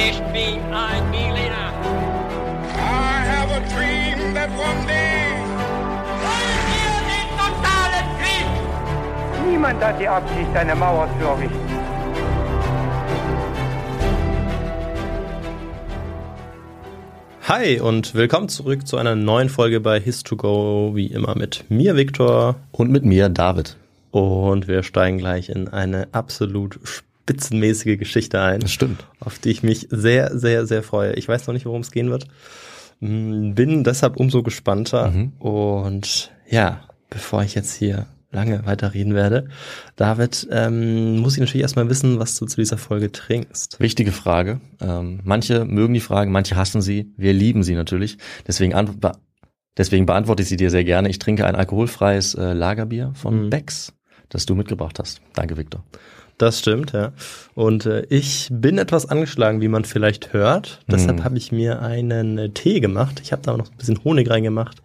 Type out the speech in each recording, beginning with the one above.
Ich bin ein Berliner. I have a dream that one day. Wollen wir den totalen Krieg? Niemand hat die Absicht, eine Mauer zu errichten. Hi und willkommen zurück zu einer neuen Folge bei His2Go, wie immer mit mir, Viktor. Und mit mir, David. Und wir steigen gleich in eine absolut spitzenmäßige Geschichte ein. Das stimmt. Auf die ich mich sehr, sehr, sehr freue. Ich weiß noch nicht, worum es gehen wird. Mm, Bin deshalb umso gespannter. Mhm. Und ja, bevor ich jetzt hier lange weiterreden werde, David, ähm, muss ich natürlich erstmal wissen, was du zu dieser Folge trinkst. Wichtige Frage. Ähm, manche mögen die Frage, manche hassen sie. Wir lieben sie natürlich. Deswegen, an, be deswegen beantworte ich sie dir sehr gerne. Ich trinke ein alkoholfreies äh, Lagerbier von Mhm. Becks, das du mitgebracht hast. Danke, Viktor. Das stimmt, ja. Und äh, ich bin etwas angeschlagen, wie man vielleicht hört. Deshalb Mm. habe ich mir einen äh, Tee gemacht. Ich habe da auch noch ein bisschen Honig reingemacht.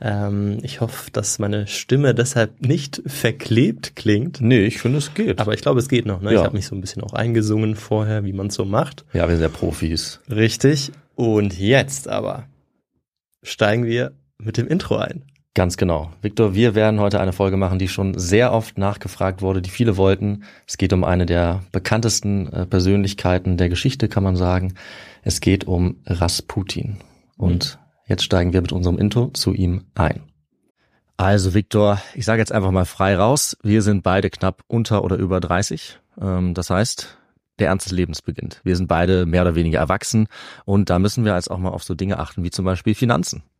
Ähm, ich hoffe, dass meine Stimme deshalb nicht verklebt klingt. Nee, ich finde, es geht. Aber ich glaube, es geht noch. Ne? Ja. Ich habe mich so ein bisschen auch eingesungen vorher, wie man so macht. ja, wir sind ja Profis. Richtig. Und jetzt aber steigen wir mit dem Intro ein. Ganz genau. Viktor, wir werden heute eine Folge machen, die schon sehr oft nachgefragt wurde, die viele wollten. Es geht um eine der bekanntesten äh, Persönlichkeiten der Geschichte, kann man sagen. Es geht um Rasputin. Und jetzt steigen wir mit unserem Intro zu ihm ein. Also Viktor, ich sage jetzt einfach mal frei raus. Wir sind beide knapp unter oder über 30. Ähm, das heißt, der Ernst des Lebens beginnt. Wir sind beide mehr oder weniger erwachsen und da müssen wir jetzt auch mal auf so Dinge achten wie zum Beispiel Finanzen.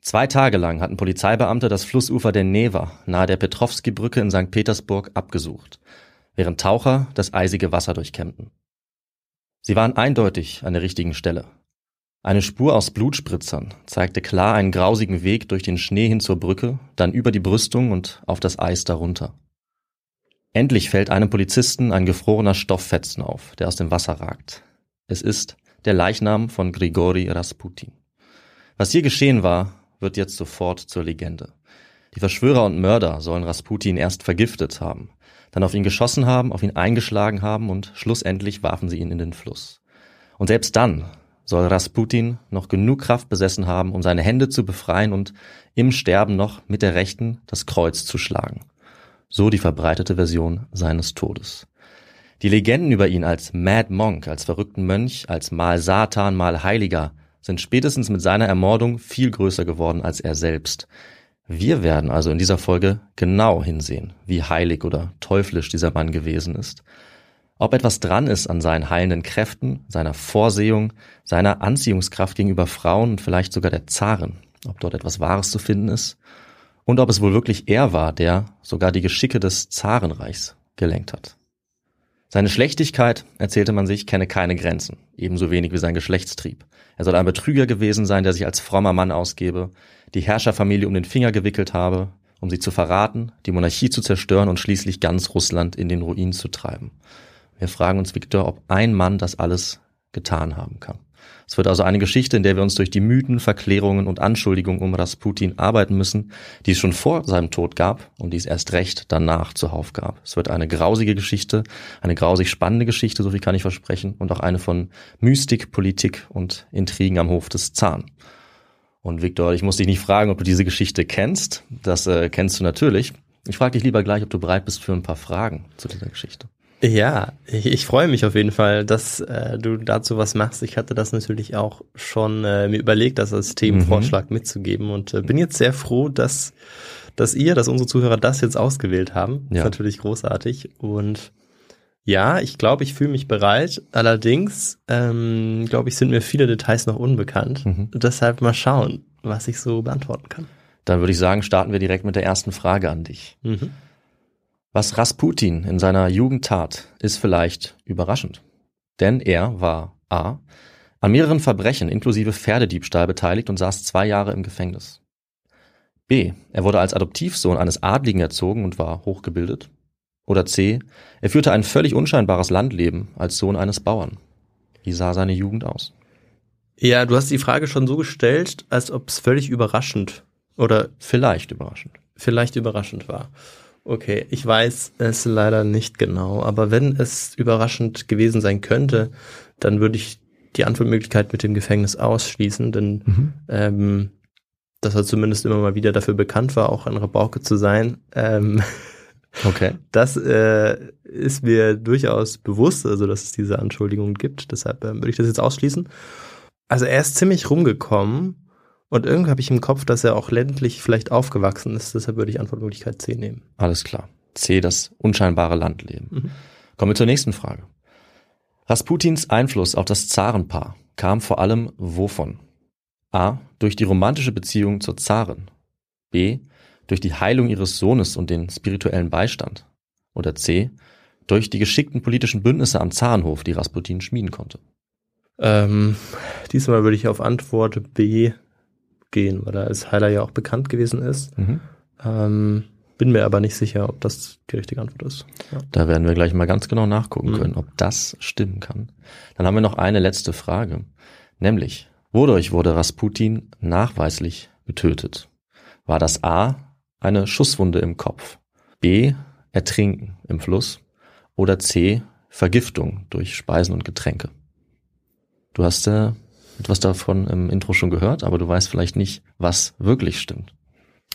Zwei Tage lang hatten Polizeibeamte das Flussufer der Neva nahe der Petrovski-Brücke in St. Petersburg abgesucht, während Taucher das eisige Wasser durchkämmten. Sie waren eindeutig an der richtigen Stelle. Eine Spur aus Blutspritzern zeigte klar einen grausigen Weg durch den Schnee hin zur Brücke, dann über die Brüstung und auf das Eis darunter. Endlich fällt einem Polizisten ein gefrorener Stofffetzen auf, der aus dem Wasser ragt. Es ist der Leichnam von Grigori Rasputin. Was hier geschehen war, wird jetzt sofort zur Legende. Die Verschwörer und Mörder sollen Rasputin erst vergiftet haben, dann auf ihn geschossen haben, auf ihn eingeschlagen haben und schlussendlich warfen sie ihn in den Fluss. Und selbst dann soll Rasputin noch genug Kraft besessen haben, um seine Hände zu befreien und im Sterben noch mit der rechten das Kreuz zu schlagen. So die verbreitete Version seines Todes. Die Legenden über ihn als Mad Monk, als verrückten Mönch, als mal Satan, mal Heiliger sind spätestens mit seiner Ermordung viel größer geworden als er selbst. Wir werden also in dieser Folge genau hinsehen, wie heilig oder teuflisch dieser Mann gewesen ist. Ob etwas dran ist an seinen heilenden Kräften, seiner Vorsehung, seiner Anziehungskraft gegenüber Frauen und vielleicht sogar der Zaren, ob dort etwas Wahres zu finden ist und ob es wohl wirklich er war, der sogar die Geschicke des Zarenreichs gelenkt hat. Seine Schlechtigkeit, erzählte man sich, kenne keine Grenzen, ebenso wenig wie sein Geschlechtstrieb. Er soll ein Betrüger gewesen sein, der sich als frommer Mann ausgebe, die Herrscherfamilie um den Finger gewickelt habe, um sie zu verraten, die Monarchie zu zerstören und schließlich ganz Russland in den Ruin zu treiben. Wir fragen uns, Viktor, ob ein Mann das alles getan haben kann. Es wird also eine Geschichte, in der wir uns durch die Mythen, Verklärungen und Anschuldigungen um Rasputin arbeiten müssen, die es schon vor seinem Tod gab und die es erst recht danach zuhauf gab. Es wird eine grausige Geschichte, eine grausig spannende Geschichte, so viel kann ich versprechen, und auch eine von Mystik, Politik und Intrigen am Hof des Zahn. Und Viktor, ich muss dich nicht fragen, ob du diese Geschichte kennst. Das äh, kennst du natürlich. Ich frage dich lieber gleich, ob du bereit bist für ein paar Fragen zu dieser Geschichte. Ja, ich, ich freue mich auf jeden Fall, dass äh, du dazu was machst. Ich hatte das natürlich auch schon äh, mir überlegt, das als Themenvorschlag mhm. mitzugeben und äh, bin jetzt sehr froh, dass, dass ihr, dass unsere Zuhörer das jetzt ausgewählt haben. Ja. ist natürlich großartig und ja, ich glaube, ich fühle mich bereit. Allerdings, ähm, glaube ich, sind mir viele Details noch unbekannt. Mhm. Deshalb mal schauen, was ich so beantworten kann. Dann würde ich sagen, starten wir direkt mit der ersten Frage an dich. Mhm. Was Rasputin in seiner Jugend tat, ist vielleicht überraschend. Denn er war a. an mehreren Verbrechen inklusive Pferdediebstahl beteiligt und saß zwei Jahre im Gefängnis. b. Er wurde als Adoptivsohn eines Adligen erzogen und war hochgebildet. Oder c. Er führte ein völlig unscheinbares Landleben als Sohn eines Bauern. Wie sah seine Jugend aus? Ja, du hast die Frage schon so gestellt, als ob es völlig überraschend oder vielleicht überraschend. Vielleicht überraschend war. Okay, ich weiß es leider nicht genau, aber wenn es überraschend gewesen sein könnte, dann würde ich die Antwortmöglichkeit mit dem Gefängnis ausschließen, denn mhm. ähm, dass er zumindest immer mal wieder dafür bekannt war, auch ein Rabauke zu sein. Ähm, okay. Das äh, ist mir durchaus bewusst, also dass es diese Anschuldigungen gibt. Deshalb äh, würde ich das jetzt ausschließen. Also er ist ziemlich rumgekommen und irgendwie habe ich im Kopf, dass er auch ländlich vielleicht aufgewachsen ist. Deshalb würde ich Antwortmöglichkeit C nehmen. Alles klar. C, das unscheinbare Landleben. Mhm. Kommen wir zur nächsten Frage. Rasputins Einfluss auf das Zarenpaar kam vor allem wovon? A. Durch die romantische Beziehung zur Zarin. B. Durch die Heilung ihres Sohnes und den spirituellen Beistand. Oder C. Durch die geschickten politischen Bündnisse am Zarenhof, die Rasputin schmieden konnte. Ähm, diesmal würde ich auf Antwort B gehen, weil er als Heiler ja auch bekannt gewesen ist. Mhm. Ähm, bin mir aber nicht sicher, ob das die richtige Antwort ist. Ja. Da werden wir gleich mal ganz genau nachgucken mhm. können, ob das stimmen kann. Dann haben wir noch eine letzte Frage, nämlich, wodurch wurde Rasputin nachweislich getötet? War das A, eine Schusswunde im Kopf, B, Ertrinken im Fluss oder C, Vergiftung durch Speisen und Getränke? Du hast äh, etwas davon im Intro schon gehört, aber du weißt vielleicht nicht, was wirklich stimmt.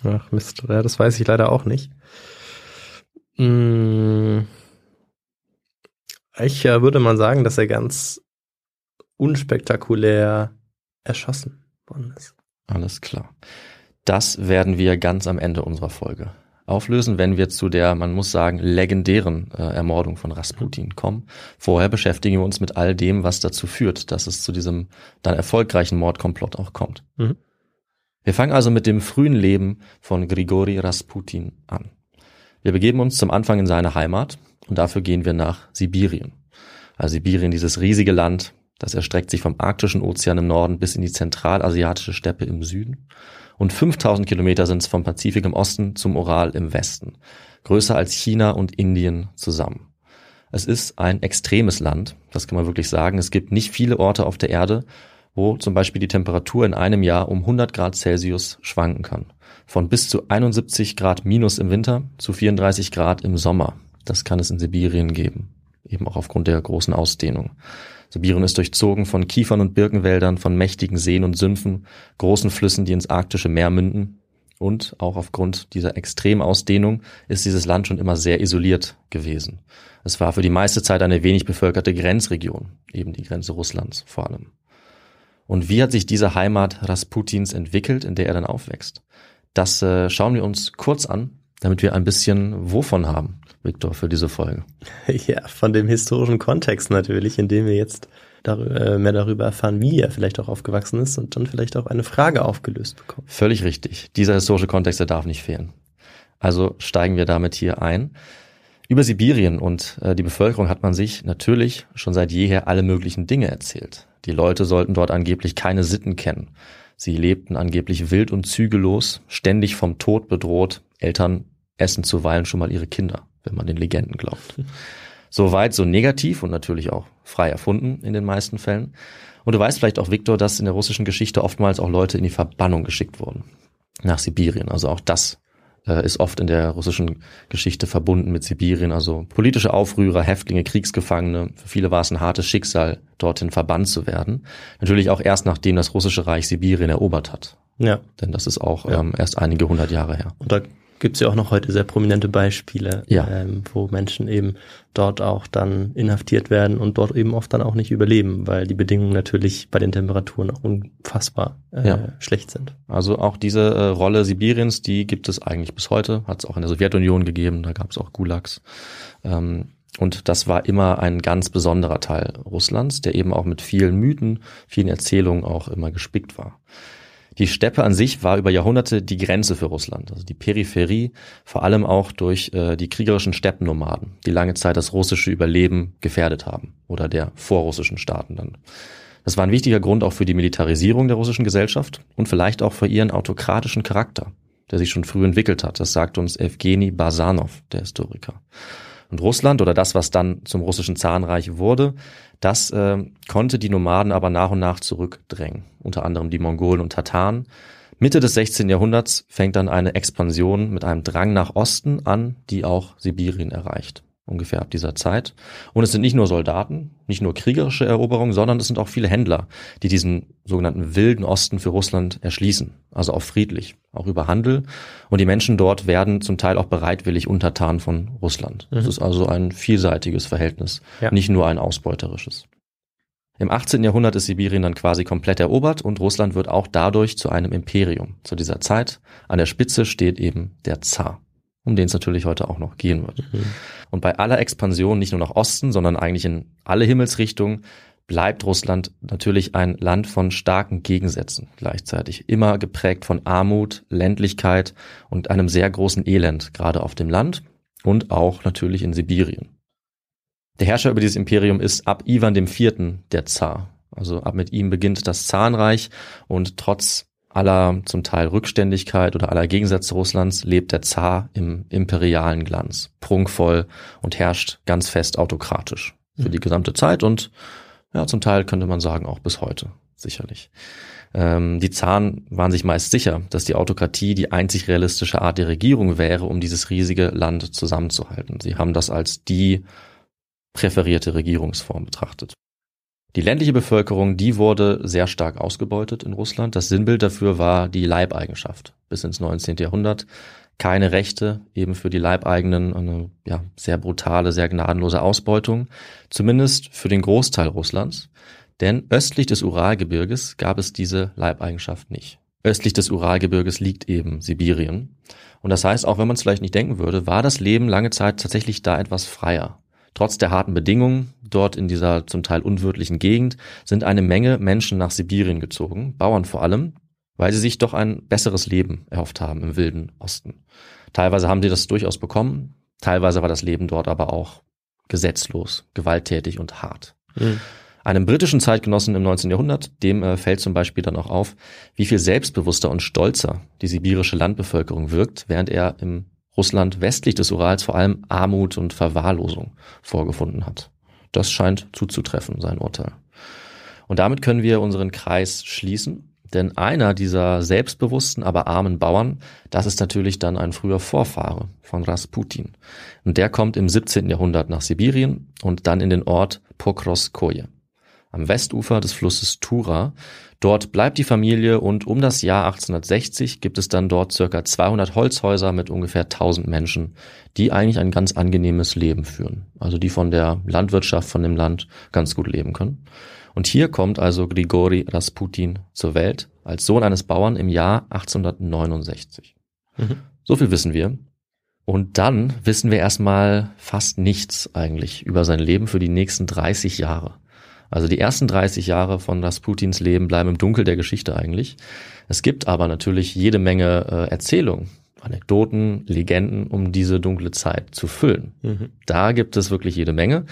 Ach Mist, ja, das weiß ich leider auch nicht. Hm. Ich äh, würde mal sagen, dass er ganz unspektakulär erschossen worden ist. Alles klar. Das werden wir ganz am Ende unserer Folge auflösen, wenn wir zu der, man muss sagen, legendären äh, Ermordung von Rasputin kommen. Vorher beschäftigen wir uns mit all dem, was dazu führt, dass es zu diesem dann erfolgreichen Mordkomplott auch kommt. Mhm. Wir fangen also mit dem frühen Leben von Grigori Rasputin an. Wir begeben uns zum Anfang in seine Heimat und dafür gehen wir nach Sibirien. Also Sibirien, dieses riesige Land, das erstreckt sich vom arktischen Ozean im Norden bis in die zentralasiatische Steppe im Süden und 5000 Kilometer sind es vom Pazifik im Osten zum Ural im Westen. Größer als China und Indien zusammen. Es ist ein extremes Land, das kann man wirklich sagen. Es gibt nicht viele Orte auf der Erde, wo zum Beispiel die Temperatur in einem Jahr um 100 Grad Celsius schwanken kann. Von bis zu 71 Grad minus im Winter zu 34 Grad im Sommer. Das kann es in Sibirien geben. Eben auch aufgrund der großen Ausdehnung. Sibirien ist durchzogen von Kiefern und Birkenwäldern, von mächtigen Seen und Sümpfen, großen Flüssen, die ins arktische Meer münden. Und auch aufgrund dieser Extremausdehnung ist dieses Land schon immer sehr isoliert gewesen. Es war für die meiste Zeit eine wenig bevölkerte Grenzregion, eben die Grenze Russlands vor allem. Und wie hat sich diese Heimat Rasputins entwickelt, in der er dann aufwächst? Das äh, schauen wir uns kurz an, damit wir ein bisschen wovon haben, Viktor, für diese Folge. Ja, von dem historischen Kontext natürlich, in dem wir jetzt darüber, äh, mehr darüber erfahren, wie er vielleicht auch aufgewachsen ist und dann vielleicht auch eine Frage aufgelöst bekommt. Völlig richtig. Dieser historische Kontext, der darf nicht fehlen. Also steigen wir damit hier ein. Über Sibirien und äh, die Bevölkerung hat man sich natürlich schon seit jeher alle möglichen Dinge erzählt. Die Leute sollten dort angeblich keine Sitten kennen. Sie lebten angeblich wild und zügellos, ständig vom Tod bedroht. Eltern essen zuweilen schon mal ihre Kinder, wenn man den Legenden glaubt. So weit, so negativ und natürlich auch frei erfunden in den meisten Fällen. Und du weißt vielleicht auch, Viktor, dass in der russischen Geschichte oftmals auch Leute in die Verbannung geschickt wurden. Nach Sibirien. Also auch das äh, ist oft in der russischen Geschichte verbunden mit Sibirien. Also politische Aufrührer, Häftlinge, Kriegsgefangene. Für viele war es ein hartes Schicksal, dorthin verbannt zu werden. Natürlich auch erst nachdem das russische Reich Sibirien erobert hat. Ja. Denn das ist auch ja. ähm, erst einige hundert Jahre her. Und da gibt es ja auch noch heute sehr prominente Beispiele, ja. ähm, wo Menschen eben dort auch dann inhaftiert werden und dort eben oft dann auch nicht überleben, weil die Bedingungen natürlich bei den Temperaturen auch unfassbar äh, Ja. schlecht sind. Also auch diese äh, Rolle Sibiriens, die gibt es eigentlich bis heute, hat es auch in der Sowjetunion gegeben, da gab es auch Gulags. Ähm, und das war immer ein ganz besonderer Teil Russlands, der eben auch mit vielen Mythen, vielen Erzählungen auch immer gespickt war. Die Steppe an sich war über Jahrhunderte die Grenze für Russland, also die Peripherie, vor allem auch durch äh, die kriegerischen Steppennomaden, die lange Zeit das russische Überleben gefährdet haben oder der vorrussischen Staaten dann. Das war ein wichtiger Grund auch für die Militarisierung der russischen Gesellschaft und vielleicht auch für ihren autokratischen Charakter, der sich schon früh entwickelt hat. Das sagt uns Evgeny Basanov, der Historiker. Und Russland oder das, was dann zum russischen Zarenreich wurde, das äh, konnte die Nomaden aber nach und nach zurückdrängen, unter anderem die Mongolen und Tataren. Mitte des 16. Jahrhunderts fängt dann eine Expansion mit einem Drang nach Osten an, die auch Sibirien erreicht, ungefähr ab dieser Zeit. Und es sind nicht nur Soldaten, nicht nur kriegerische Eroberungen, sondern es sind auch viele Händler, die diesen sogenannten wilden Osten für Russland erschließen, also auch friedlich, auch über Handel. Und die Menschen dort werden zum Teil auch bereitwillig untertan von Russland. Es Mhm. ist also ein vielseitiges Verhältnis, Ja. nicht nur ein ausbeuterisches. Im 18. Jahrhundert ist Sibirien dann quasi komplett erobert und Russland wird auch dadurch zu einem Imperium. Zu dieser Zeit an der Spitze steht eben der Zar, um den es natürlich heute auch noch gehen wird. Und bei aller Expansion nicht nur nach Osten, sondern eigentlich in alle Himmelsrichtungen bleibt Russland natürlich ein Land von starken Gegensätzen gleichzeitig. Immer geprägt von Armut, Ländlichkeit und einem sehr großen Elend, gerade auf dem Land und auch natürlich in Sibirien. Der Herrscher über dieses Imperium ist ab Ivan IV. der Zar. Also ab mit ihm beginnt das Zarenreich und trotz aller zum Teil Rückständigkeit oder aller Gegensätze Russlands lebt der Zar im imperialen Glanz, prunkvoll und herrscht ganz fest autokratisch für die gesamte Zeit und ja, zum Teil könnte man sagen auch bis heute, sicherlich. Ähm, die Zaren waren sich meist sicher, dass die Autokratie die einzig realistische Art der Regierung wäre, um dieses riesige Land zusammenzuhalten. Sie haben das als die präferierte Regierungsform betrachtet. Die ländliche Bevölkerung, die wurde sehr stark ausgebeutet in Russland. Das Sinnbild dafür war die Leibeigenschaft bis ins 19. Jahrhundert. Keine Rechte, eben für die Leibeigenen eine ja, sehr brutale, sehr gnadenlose Ausbeutung, zumindest für den Großteil Russlands. Denn östlich des Uralgebirges gab es diese Leibeigenschaft nicht. Östlich des Uralgebirges liegt eben Sibirien. Und das heißt, auch wenn man es vielleicht nicht denken würde, war das Leben lange Zeit tatsächlich da etwas freier. Trotz der harten Bedingungen dort in dieser zum Teil unwirtlichen Gegend sind eine Menge Menschen nach Sibirien gezogen, Bauern vor allem, weil sie sich doch ein besseres Leben erhofft haben im wilden Osten. Teilweise haben sie das durchaus bekommen, teilweise war das Leben dort aber auch gesetzlos, gewalttätig und hart. Mhm. Einem britischen Zeitgenossen im 19. Jahrhundert, dem äh, fällt zum Beispiel dann auch auf, wie viel selbstbewusster und stolzer die sibirische Landbevölkerung wirkt, während er im Russland westlich des Urals vor allem Armut und Verwahrlosung vorgefunden hat. Das scheint zuzutreffen, sein Urteil. Und damit können wir unseren Kreis schließen, denn einer dieser selbstbewussten, aber armen Bauern, das ist natürlich dann ein früher Vorfahre von Rasputin. Und der kommt im 17. Jahrhundert nach Sibirien und dann in den Ort Pokrovskoje. am Westufer des Flusses Tura. Dort bleibt die Familie und um das Jahr 1860 gibt es dann dort circa 200 Holzhäuser mit ungefähr 1000 Menschen, die eigentlich ein ganz angenehmes Leben führen. Also die von der Landwirtschaft von dem Land ganz gut leben können. Und hier kommt also Grigori Rasputin zur Welt als Sohn eines Bauern im Jahr 1869. Mhm. So viel wissen wir. Und dann wissen wir erstmal fast nichts eigentlich über sein Leben für die nächsten 30 Jahre. Also die ersten 30 Jahre von Rasputins Leben bleiben im Dunkel der Geschichte eigentlich. Es gibt aber natürlich jede Menge äh, Erzählungen, Anekdoten, Legenden, um diese dunkle Zeit zu füllen. Mhm. Da gibt es wirklich jede Menge.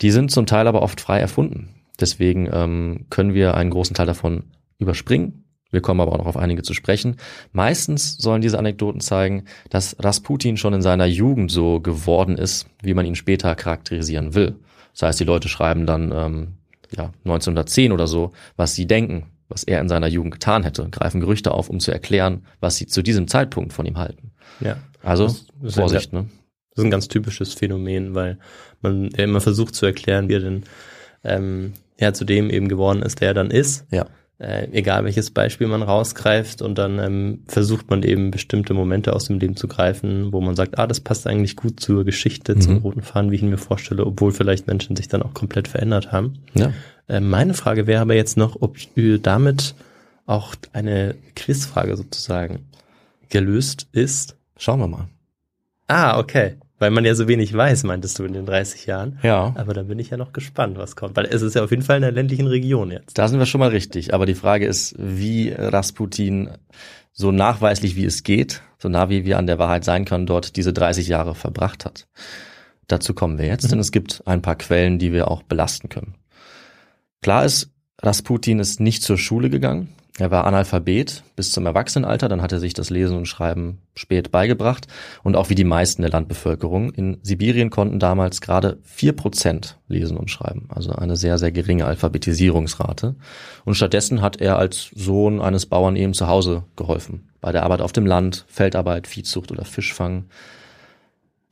Die sind zum Teil aber oft frei erfunden. Deswegen ähm, können wir einen großen Teil davon überspringen. Wir kommen aber auch noch auf einige zu sprechen. Meistens sollen diese Anekdoten zeigen, dass Rasputin schon in seiner Jugend so geworden ist, wie man ihn später charakterisieren will. Das heißt, die Leute schreiben dann ähm, ja, 1910 oder so, was sie denken, was er in seiner Jugend getan hätte, greifen Gerüchte auf, um zu erklären, was sie zu diesem Zeitpunkt von ihm halten. Ja. Also Vorsicht, ne? Das ist ein ganz typisches Phänomen, weil man ja immer versucht zu erklären, wie er denn ähm, ja, zu dem eben geworden ist, der er dann ist. Ja. Äh, egal welches Beispiel man rausgreift und dann ähm, versucht man eben bestimmte Momente aus dem Leben zu greifen, wo man sagt, ah, das passt eigentlich gut zur Geschichte, zum Mhm. roten Faden, wie ich ihn mir vorstelle, obwohl vielleicht Menschen sich dann auch komplett verändert haben. Ja. Äh, meine Frage wäre aber jetzt noch, ob damit auch eine Quizfrage sozusagen gelöst ist. Schauen wir mal. Ah, okay. Weil man ja so wenig weiß, meintest du in den 30 Jahren. Ja. Aber da bin ich ja noch gespannt, was kommt. Weil es ist ja auf jeden Fall in der ländlichen Region jetzt. Da sind wir schon mal richtig. Aber die Frage ist, wie Rasputin so nachweislich wie es geht, so nah wie wir an der Wahrheit sein können, dort diese 30 Jahre verbracht hat. Dazu kommen wir jetzt, denn es gibt ein paar Quellen, die wir auch belasten können. Klar ist, Rasputin ist nicht zur Schule gegangen. Er war Analphabet bis zum Erwachsenenalter, dann hat er sich das Lesen und Schreiben spät beigebracht und auch wie die meisten der Landbevölkerung. In Sibirien konnten damals gerade vier Prozent lesen und schreiben, also eine sehr, sehr geringe Alphabetisierungsrate. Und stattdessen hat er als Sohn eines Bauern eben zu Hause geholfen, bei der Arbeit auf dem Land, Feldarbeit, Viehzucht oder Fischfang.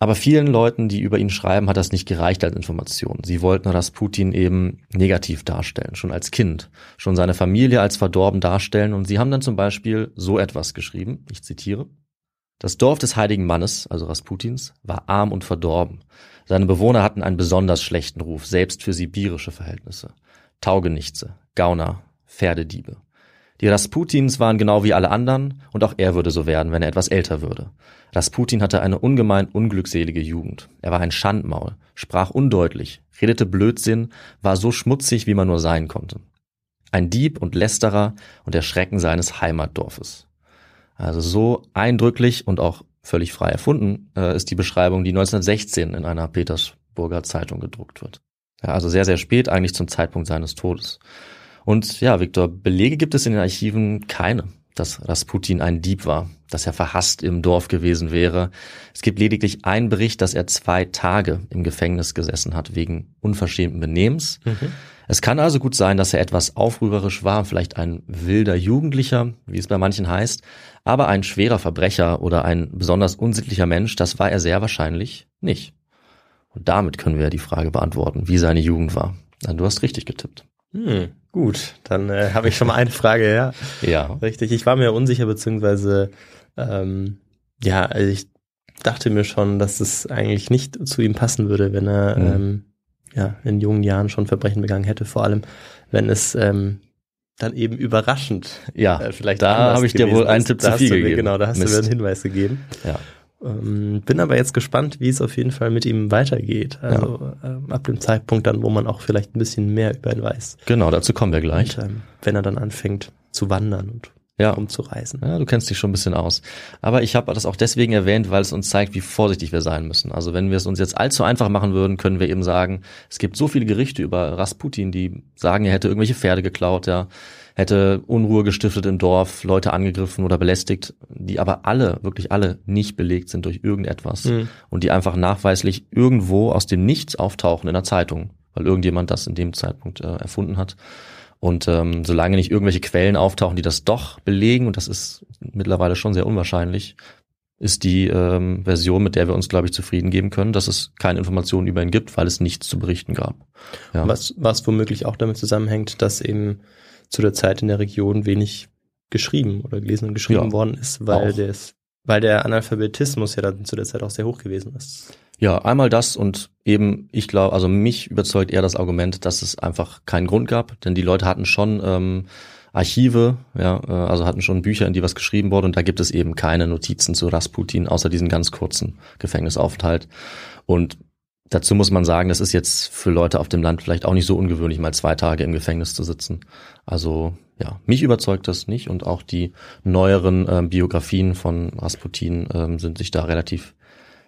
Aber vielen Leuten, die über ihn schreiben, hat das nicht gereicht als Information. Sie wollten Rasputin eben negativ darstellen, schon als Kind, schon seine Familie als verdorben darstellen und sie haben dann zum Beispiel so etwas geschrieben, ich zitiere, das Dorf des heiligen Mannes, also Rasputins, war arm und verdorben. Seine Bewohner hatten einen besonders schlechten Ruf, selbst für sibirische Verhältnisse. Taugenichtse, Gauner, Pferdediebe. Die Rasputins waren genau wie alle anderen und auch er würde so werden, wenn er etwas älter würde. Rasputin hatte eine ungemein unglückselige Jugend. Er war ein Schandmaul, sprach undeutlich, redete Blödsinn, war so schmutzig, wie man nur sein konnte. Ein Dieb und Lästerer und der Schrecken seines Heimatdorfes. Also so eindrücklich und auch völlig frei erfunden äh, ist die Beschreibung, die 1916 in einer Petersburger Zeitung gedruckt wird. Ja, also sehr, sehr spät, eigentlich zum Zeitpunkt seines Todes. Und ja, Viktor, Belege gibt es in den Archiven keine, dass Rasputin ein Dieb war, dass er verhasst im Dorf gewesen wäre. Es gibt lediglich einen Bericht, dass er zwei Tage im Gefängnis gesessen hat wegen unverschämten Benehmens. Es kann also gut sein, dass er etwas aufrührerisch war, vielleicht ein wilder Jugendlicher, wie es bei manchen heißt, aber ein schwerer Verbrecher oder ein besonders unsittlicher Mensch, das war er sehr wahrscheinlich nicht. Und damit können wir die Frage beantworten, wie seine Jugend war. Du hast richtig getippt. Hm, gut, dann äh, habe ich schon mal eine Frage, ja. Ja. Richtig, ich war mir unsicher, beziehungsweise ähm, ja, also ich dachte mir schon, dass es eigentlich nicht zu ihm passen würde, wenn er Mhm. ähm, ja in jungen Jahren schon Verbrechen begangen hätte, vor allem wenn es ähm, dann eben überraschend Ja, äh, vielleicht da habe ich dir wohl einen. Tipp zu viel du mir- gegeben. Genau, da hast du mir Mist. einen Hinweis gegeben. Ja. Ähm, bin aber jetzt gespannt, wie es auf jeden Fall mit ihm weitergeht. Also ähm, ab dem Zeitpunkt dann, wo man auch vielleicht ein bisschen mehr über ihn weiß. Genau, dazu kommen wir gleich. Und, ähm, wenn er dann anfängt zu wandern und Ja. rumzureisen. Ja, du kennst dich schon ein bisschen aus. Aber ich habe das auch deswegen erwähnt, weil es uns zeigt, wie vorsichtig wir sein müssen. Also wenn wir es uns jetzt allzu einfach machen würden, können wir eben sagen, es gibt so viele Gerichte über Rasputin, die sagen, er hätte irgendwelche Pferde geklaut, ja, hätte Unruhe gestiftet im Dorf, Leute angegriffen oder belästigt, die aber alle, wirklich alle nicht belegt sind durch irgendetwas Mhm. und die einfach nachweislich irgendwo aus dem Nichts auftauchen in der Zeitung, weil irgendjemand das in dem Zeitpunkt äh, erfunden hat. Und ähm, solange nicht irgendwelche Quellen auftauchen, die das doch belegen, und das ist mittlerweile schon sehr unwahrscheinlich, ist die ähm, Version, mit der wir uns, glaube ich, zufrieden geben können, dass es keine Informationen über ihn gibt, weil es nichts zu berichten gab. Ja. Was, was womöglich auch damit zusammenhängt, dass eben zu der Zeit in der Region wenig geschrieben oder gelesen und geschrieben ja, worden ist, weil der, weil der Analphabetismus ja dann zu der Zeit auch sehr hoch gewesen ist. Ja, einmal das und eben, ich glaube, also mich überzeugt eher das Argument, dass es einfach keinen Grund gab, denn die Leute hatten schon ähm, Archive, ja, äh, also hatten schon Bücher, in die was geschrieben wurde und da gibt es eben keine Notizen zu Rasputin, außer diesen ganz kurzen Gefängnisaufenthalt. Und dazu muss man sagen, das ist jetzt für Leute auf dem Land vielleicht auch nicht so ungewöhnlich, mal zwei Tage im Gefängnis zu sitzen. Also ja, mich überzeugt das nicht und auch die neueren äh, Biografien von Rasputin äh, sind sich da relativ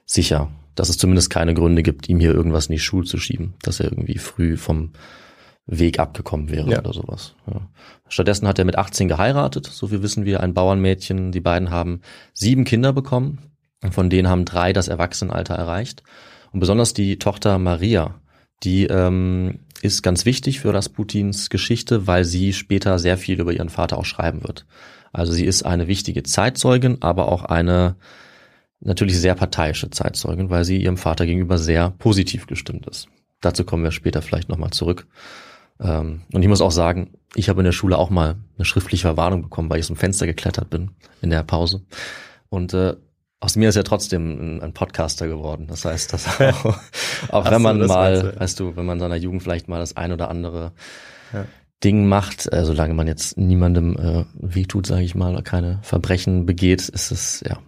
sicher, dass es zumindest keine Gründe gibt, ihm hier irgendwas in die Schule zu schieben, dass er irgendwie früh vom Weg abgekommen wäre ja. oder sowas. Ja. Stattdessen hat er mit 18 geheiratet, so wie wissen wir, ein Bauernmädchen. Die beiden haben sieben Kinder bekommen, von denen haben drei das Erwachsenenalter erreicht. Und besonders die Tochter Maria, die ähm, ist ganz wichtig für Rasputins Geschichte, weil sie später sehr viel über ihren Vater auch schreiben wird. Also sie ist eine wichtige Zeitzeugin, aber auch eine natürlich sehr parteiische Zeitzeugin, weil sie ihrem Vater gegenüber sehr positiv gestimmt ist. Dazu kommen wir später vielleicht nochmal zurück. Ähm, und ich muss auch sagen, ich habe in der Schule auch mal eine schriftliche Verwarnung bekommen, weil ich zum Fenster geklettert bin in der Pause. Und äh, aus mir ist ja trotzdem ein, ein Podcaster geworden. Das heißt, dass auch, auch wenn man mal, Ganze. weißt du, wenn man in seiner Jugend vielleicht mal das ein oder andere ja. Ding macht, äh, solange man jetzt niemandem äh, wehtut, sage ich mal, keine Verbrechen begeht, ist es ja.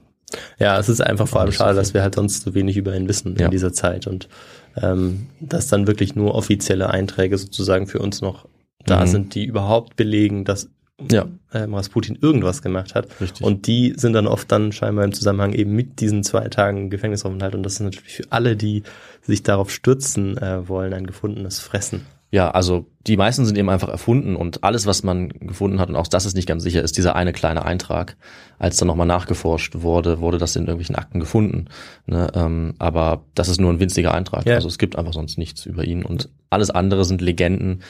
Ja, es ist einfach vor allem schade, dass wir halt sonst so wenig über ihn wissen ja. in dieser Zeit und ähm, dass dann wirklich nur offizielle Einträge sozusagen für uns noch da mhm. sind, die überhaupt belegen, dass ja. ähm, Rasputin irgendwas gemacht hat. Richtig. Und die sind dann oft dann scheinbar im Zusammenhang eben mit diesen zwei Tagen Gefängnisaufenthalt. Und das ist natürlich für alle, die sich darauf stürzen äh, wollen, ein gefundenes Fressen. Ja, also die meisten sind eben einfach erfunden und alles, was man gefunden hat, und auch das ist nicht ganz sicher, ist dieser eine kleine Eintrag. Als dann nochmal nachgeforscht wurde, wurde das in irgendwelchen Akten gefunden. Ne? Ähm, aber das ist nur ein winziger Eintrag. Ja. Also es gibt einfach sonst nichts über ihn. Und alles andere sind Legenden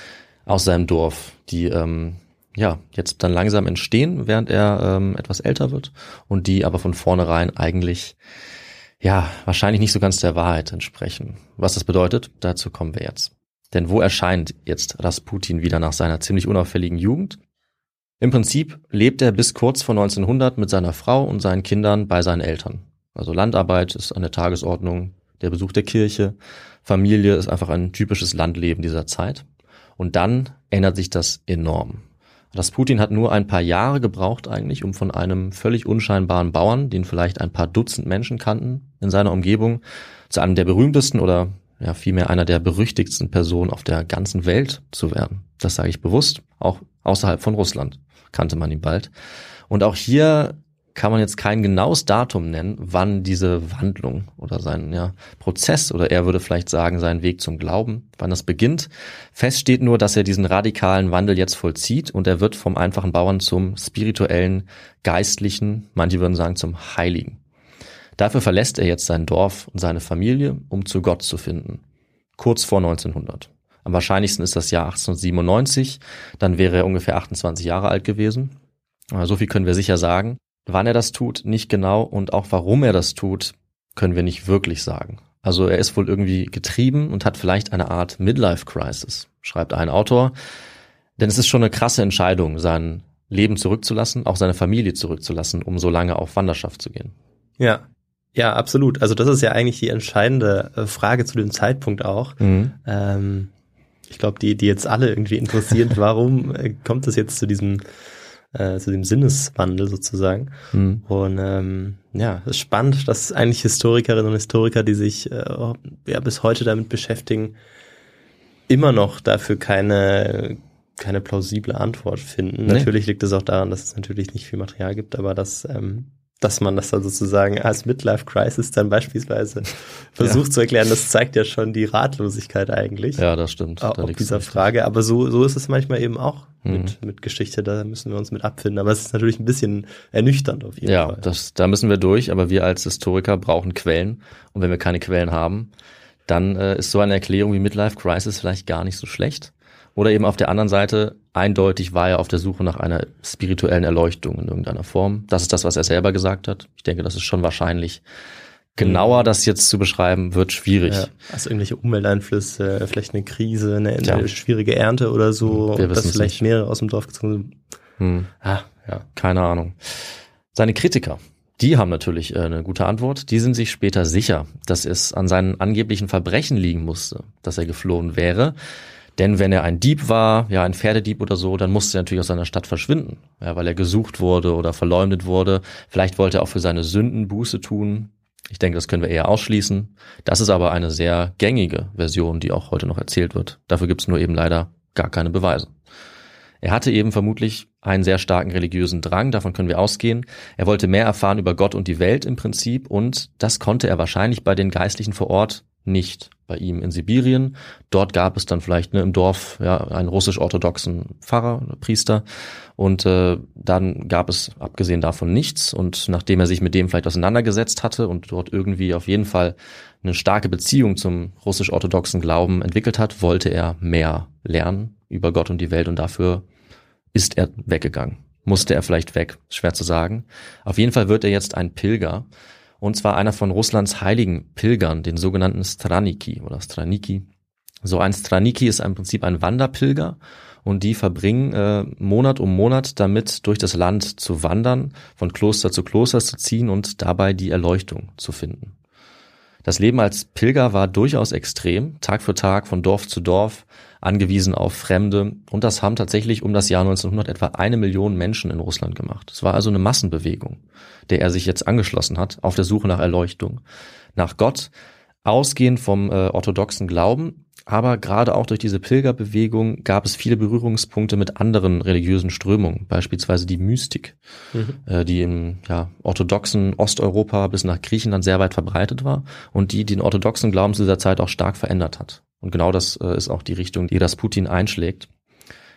aus seinem Dorf, die ähm, ja jetzt dann langsam entstehen, während er ähm, etwas älter wird und die aber von vornherein eigentlich ja wahrscheinlich nicht so ganz der Wahrheit entsprechen. Was das bedeutet, dazu kommen wir jetzt. Denn wo erscheint jetzt Rasputin wieder nach seiner ziemlich unauffälligen Jugend? Im Prinzip lebt er bis kurz vor 1900 mit seiner Frau und seinen Kindern bei seinen Eltern. Also Landarbeit ist an der Tagesordnung, der Besuch der Kirche, Familie ist einfach ein typisches Landleben dieser Zeit. Und dann ändert sich das enorm. Rasputin hat nur ein paar Jahre gebraucht eigentlich, um von einem völlig unscheinbaren Bauern, den vielleicht ein paar Dutzend Menschen kannten in seiner Umgebung, zu einem der berühmtesten oder ja vielmehr einer der berüchtigsten Personen auf der ganzen Welt zu werden. Das sage ich bewusst, auch außerhalb von Russland kannte man ihn bald. Und auch hier kann man jetzt kein genaues Datum nennen, wann diese Wandlung oder sein ja, Prozess oder er würde vielleicht sagen, sein Weg zum Glauben, wann das beginnt. Fest steht nur, dass er diesen radikalen Wandel jetzt vollzieht und er wird vom einfachen Bauern zum spirituellen, geistlichen, manche würden sagen zum Heiligen. Dafür verlässt er jetzt sein Dorf und seine Familie, um zu Gott zu finden. Kurz vor 1900. Am wahrscheinlichsten ist das Jahr 1897, dann wäre er ungefähr 28 Jahre alt gewesen. So viel können wir sicher sagen. Wann er das tut, nicht genau und auch warum er das tut, können wir nicht wirklich sagen. Also er ist wohl irgendwie getrieben und hat vielleicht eine Art Midlife Crisis, schreibt ein Autor. Denn es ist schon eine krasse Entscheidung, sein Leben zurückzulassen, auch seine Familie zurückzulassen, um so lange auf Wanderschaft zu gehen. Ja, ja, absolut. Also das ist ja eigentlich die entscheidende äh, Frage zu dem Zeitpunkt auch. Mhm. Ähm, ich glaube, die, die jetzt alle irgendwie interessiert, warum äh, kommt es jetzt zu diesem, äh, zu dem Sinneswandel sozusagen? Mhm. Und ähm, ja, es ist spannend, dass eigentlich Historikerinnen und Historiker, die sich äh, ja bis heute damit beschäftigen, immer noch dafür keine keine plausible Antwort finden. Nee. Natürlich liegt es auch daran, dass es natürlich nicht viel Material gibt, aber dass ähm, dass man das dann sozusagen als Midlife Crisis dann beispielsweise versucht ja. zu erklären, das zeigt ja schon die Ratlosigkeit eigentlich. Ja, das stimmt. Auch da dieser Frage. Aber so, so ist es manchmal eben auch mhm. mit, mit Geschichte. Da müssen wir uns mit abfinden. Aber es ist natürlich ein bisschen ernüchternd auf jeden ja, Fall. Ja, das, da müssen wir durch. Aber wir als Historiker brauchen Quellen. Und wenn wir keine Quellen haben, dann äh, ist so eine Erklärung wie Midlife Crisis vielleicht gar nicht so schlecht. Oder eben auf der anderen Seite, eindeutig war er auf der Suche nach einer spirituellen Erleuchtung in irgendeiner Form. Das ist das, was er selber gesagt hat. Ich denke, das ist schon wahrscheinlich. Genauer das jetzt zu beschreiben, wird schwierig. Ja, also irgendwelche Umwelteinflüsse, vielleicht eine Krise, eine, ja. schwierige Ernte oder so, Wir dass vielleicht nicht. mehrere aus dem Dorf gezogen sind. Hm. Ah, ja. Keine Ahnung. Seine Kritiker, die haben natürlich äh, eine gute Antwort. Die sind sich später sicher, dass es an seinen angeblichen Verbrechen liegen musste, dass er geflohen wäre. Denn wenn er ein Dieb war, ja, ein Pferdedieb oder so, dann musste er natürlich aus seiner Stadt verschwinden, ja, weil er gesucht wurde oder verleumdet wurde. Vielleicht wollte er auch für seine Sünden Buße tun. Ich denke, das können wir eher ausschließen. Das ist aber eine sehr gängige Version, die auch heute noch erzählt wird. Dafür gibt es nur eben leider gar keine Beweise. Er hatte eben vermutlich einen sehr starken religiösen Drang, davon können wir ausgehen. Er wollte mehr erfahren über Gott und die Welt im Prinzip und das konnte er wahrscheinlich bei den Geistlichen vor Ort nicht bei ihm in Sibirien. Dort gab es dann vielleicht ne, im Dorf ja, einen russisch-orthodoxen Pfarrer, Priester. Und äh, dann gab es abgesehen davon nichts. Und nachdem er sich mit dem vielleicht auseinandergesetzt hatte und dort irgendwie auf jeden Fall eine starke Beziehung zum russisch-orthodoxen Glauben entwickelt hat, wollte er mehr lernen über Gott und die Welt. Und dafür ist er weggegangen. Musste er vielleicht weg? Schwer zu sagen. Auf jeden Fall wird er jetzt ein Pilger und zwar einer von Russlands heiligen Pilgern, den sogenannten Straniki oder Straniki. So ein Straniki ist im Prinzip ein Wanderpilger und die verbringen äh, Monat um Monat damit, durch das Land zu wandern, von Kloster zu Kloster zu ziehen und dabei die Erleuchtung zu finden. Das Leben als Pilger war durchaus extrem, Tag für Tag von Dorf zu Dorf, angewiesen auf Fremde. Und das haben tatsächlich um das Jahr 1900 etwa eine Million Menschen in Russland gemacht. Es war also eine Massenbewegung, der er sich jetzt angeschlossen hat, auf der Suche nach Erleuchtung, nach Gott, ausgehend vom äh, orthodoxen Glauben. Aber gerade auch durch diese Pilgerbewegung gab es viele Berührungspunkte mit anderen religiösen Strömungen, beispielsweise die Mystik, mhm. äh, die im ja, orthodoxen Osteuropa bis nach Griechenland sehr weit verbreitet war und die den orthodoxen Glauben zu dieser Zeit auch stark verändert hat. Und genau das äh, ist auch die Richtung, die das Putin einschlägt.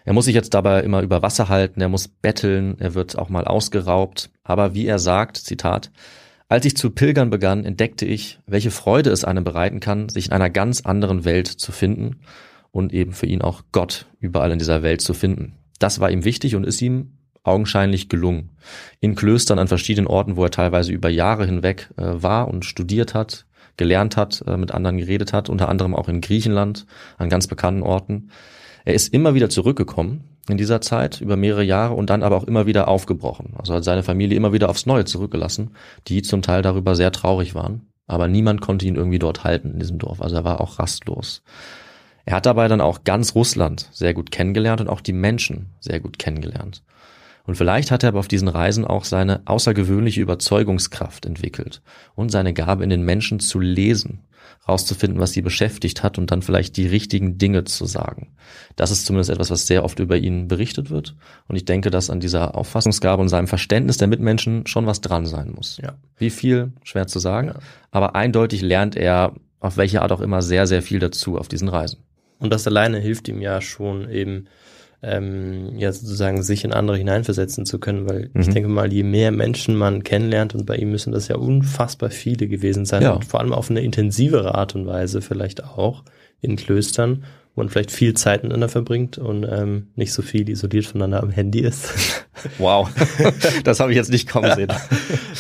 Er muss sich jetzt dabei immer über Wasser halten, er muss betteln, er wird auch mal ausgeraubt. Aber wie er sagt, Zitat, als ich zu pilgern begann, entdeckte ich, welche Freude es einem bereiten kann, sich in einer ganz anderen Welt zu finden und eben für ihn auch Gott überall in dieser Welt zu finden. Das war ihm wichtig und ist ihm augenscheinlich gelungen. In Klöstern an verschiedenen Orten, wo er teilweise über Jahre hinweg äh, war und studiert hat, gelernt hat, äh, mit anderen geredet hat, unter anderem auch in Griechenland, an ganz bekannten Orten. Er ist immer wieder zurückgekommen in dieser Zeit über mehrere Jahre und dann aber auch immer wieder aufgebrochen. Also hat seine Familie immer wieder aufs Neue zurückgelassen, die zum Teil darüber sehr traurig waren. Aber niemand konnte ihn irgendwie dort halten in diesem Dorf. Also er war auch rastlos. Er hat dabei dann auch ganz Russland sehr gut kennengelernt und auch die Menschen sehr gut kennengelernt. Und vielleicht hat er aber auf diesen Reisen auch seine außergewöhnliche Überzeugungskraft entwickelt und seine Gabe in den Menschen zu lesen, rauszufinden, was sie beschäftigt hat und dann vielleicht die richtigen Dinge zu sagen. Das ist zumindest etwas, was sehr oft über ihn berichtet wird. Und ich denke, dass an dieser Auffassungsgabe und seinem Verständnis der Mitmenschen schon was dran sein muss. Ja. Wie viel? Schwer zu sagen. Ja. Aber eindeutig lernt er auf welche Art auch immer sehr, sehr viel dazu auf diesen Reisen. Und das alleine hilft ihm ja schon eben ähm, ja sozusagen sich in andere hineinversetzen zu können, weil mhm. ich denke mal, je mehr Menschen man kennenlernt und bei ihm müssen das ja unfassbar viele gewesen sein ja. und vor allem auf eine intensivere Art und Weise vielleicht auch in Klöstern, wo man vielleicht viel Zeit miteinander verbringt und ähm, nicht so viel isoliert voneinander am Handy ist. Wow, das habe ich jetzt nicht kommen sehen.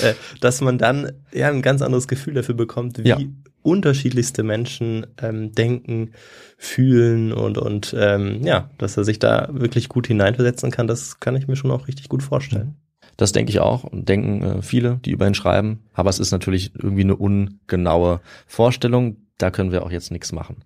Äh, dass man dann ja ein ganz anderes Gefühl dafür bekommt, wie ja. Unterschiedlichste Menschen ähm, denken, fühlen und und ähm, ja, dass er sich da wirklich gut hineinversetzen kann, das kann ich mir schon auch richtig gut vorstellen. Das denke ich auch und denken äh, viele, die über ihn schreiben. Aber es ist natürlich irgendwie eine ungenaue Vorstellung. Da können wir auch jetzt nichts machen.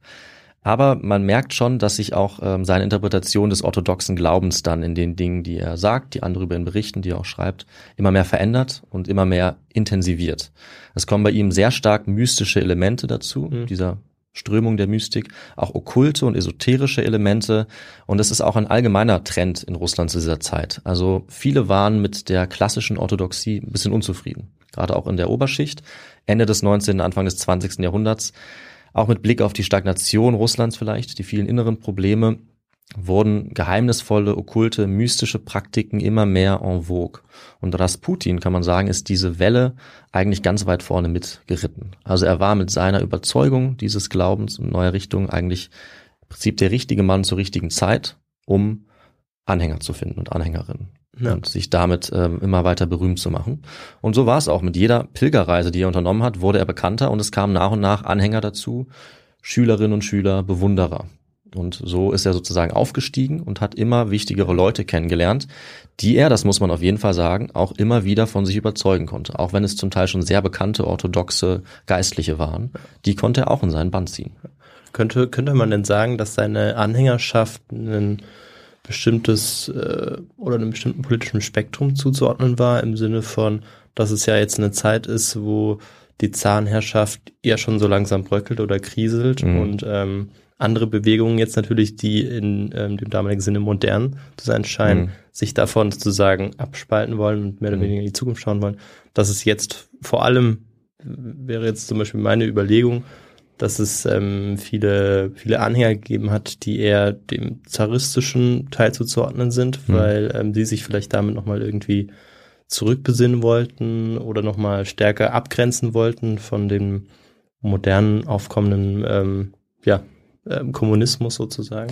Aber man merkt schon, dass sich auch ähm, seine Interpretation des orthodoxen Glaubens dann in den Dingen, die er sagt, die andere über ihn berichten, die er auch schreibt, immer mehr verändert und immer mehr intensiviert. Es kommen bei ihm sehr stark mystische Elemente dazu, mhm. dieser Strömung der Mystik, auch okkulte und esoterische Elemente. Und es ist auch ein allgemeiner Trend in Russland zu dieser Zeit. Also viele waren mit der klassischen Orthodoxie ein bisschen unzufrieden. Gerade auch in der Oberschicht. Ende des 19., Anfang des 20. Jahrhunderts auch mit Blick auf die Stagnation Russlands vielleicht, die vielen inneren Probleme, wurden geheimnisvolle, okkulte, mystische Praktiken immer mehr en vogue. Und Rasputin, kann man sagen, ist diese Welle eigentlich ganz weit vorne mitgeritten. Also er war mit seiner Überzeugung dieses Glaubens und neuer Richtung eigentlich Prinzip der richtige Mann zur richtigen Zeit, um Anhänger zu finden und Anhängerinnen. Ja. Und sich damit ähm, immer weiter berühmt zu machen. Und so war es auch. Mit jeder Pilgerreise, die er unternommen hat, wurde er bekannter und es kamen nach und nach Anhänger dazu, Schülerinnen und Schüler, Bewunderer. Und so ist er sozusagen aufgestiegen und hat immer wichtigere Leute kennengelernt, die er, das muss man auf jeden Fall sagen, auch immer wieder von sich überzeugen konnte. Auch wenn es zum Teil schon sehr bekannte orthodoxe Geistliche waren, die konnte er auch in seinen Band ziehen. Könnte, könnte man denn sagen, dass seine Anhängerschaft ein bestimmtes äh, oder einem bestimmten politischen Spektrum zuzuordnen war, im Sinne von, dass es ja jetzt eine Zeit ist, wo die Zarenherrschaft eher schon so langsam bröckelt oder kriselt Mhm. und ähm, andere Bewegungen jetzt natürlich, die in ähm, dem damaligen Sinne modern zu sein scheinen, Mhm. sich davon sozusagen abspalten wollen und mehr oder Mhm. weniger in die Zukunft schauen wollen, dass es jetzt vor allem, wäre jetzt zum Beispiel meine Überlegung, dass es ähm, viele, viele Anhänger gegeben hat, die eher dem zaristischen Teil zuzuordnen sind, Mhm. weil ähm, die sich vielleicht damit nochmal irgendwie zurückbesinnen wollten oder nochmal stärker abgrenzen wollten von dem modernen, aufkommenden ähm, ja, ähm, Kommunismus sozusagen.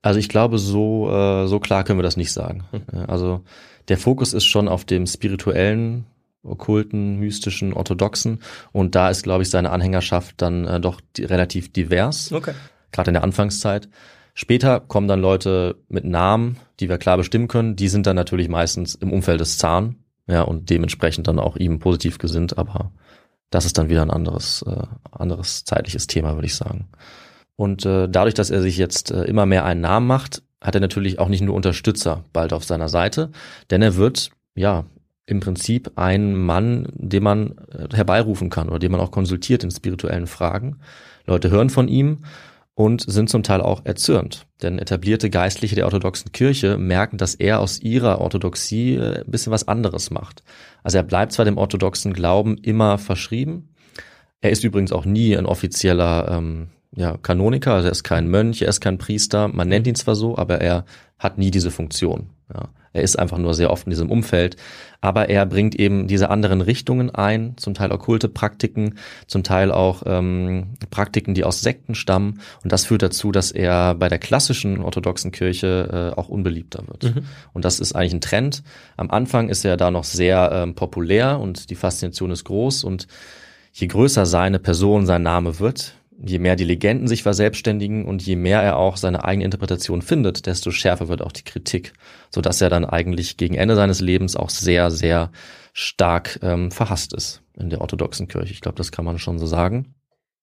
Also ich glaube, so, äh, so klar können wir das nicht sagen. Ja, Also der Fokus ist schon auf dem spirituellen, okkulten, mystischen, orthodoxen und da ist, glaube ich, seine Anhängerschaft dann äh, doch die, relativ divers, Okay. gerade in der Anfangszeit. Später kommen dann Leute mit Namen, die wir klar bestimmen können. Die sind dann natürlich meistens im Umfeld des Zahn, ja, und dementsprechend dann auch ihm positiv gesinnt, aber das ist dann wieder ein anderes, äh, anderes zeitliches Thema, würde ich sagen. Und äh, dadurch, dass er sich jetzt äh, immer mehr einen Namen macht, hat er natürlich auch nicht nur Unterstützer bald auf seiner Seite, denn er wird, ja, im Prinzip ein Mann, den man äh, herbeirufen kann oder den man auch konsultiert in spirituellen Fragen. Leute hören von ihm und sind zum Teil auch erzürnt. Denn etablierte Geistliche der orthodoxen Kirche merken, dass er aus ihrer Orthodoxie äh, ein bisschen was anderes macht. Also er bleibt zwar dem orthodoxen Glauben immer verschrieben, er ist übrigens auch nie ein offizieller ähm, ja, Kanoniker, also er ist kein Mönch, er ist kein Priester, man nennt ihn zwar so, aber er hat nie diese Funktion. Ja. Er ist einfach nur sehr oft in diesem Umfeld, aber er bringt eben diese anderen Richtungen ein, zum Teil okkulte Praktiken, zum Teil auch ähm, Praktiken, die aus Sekten stammen. Und das führt dazu, dass er bei der klassischen orthodoxen Kirche äh, auch unbeliebter wird. Und das ist eigentlich ein Trend. Am Anfang ist er da noch sehr ähm, populär und die Faszination ist groß. Und je größer seine Person, sein Name wird, je mehr die Legenden sich verselbstständigen und je mehr er auch seine eigene Interpretation findet, desto schärfer wird auch die Kritik, so dass er dann eigentlich gegen Ende seines Lebens auch sehr, sehr stark ähm, verhasst ist in der orthodoxen Kirche. Ich glaube, das kann man schon so sagen.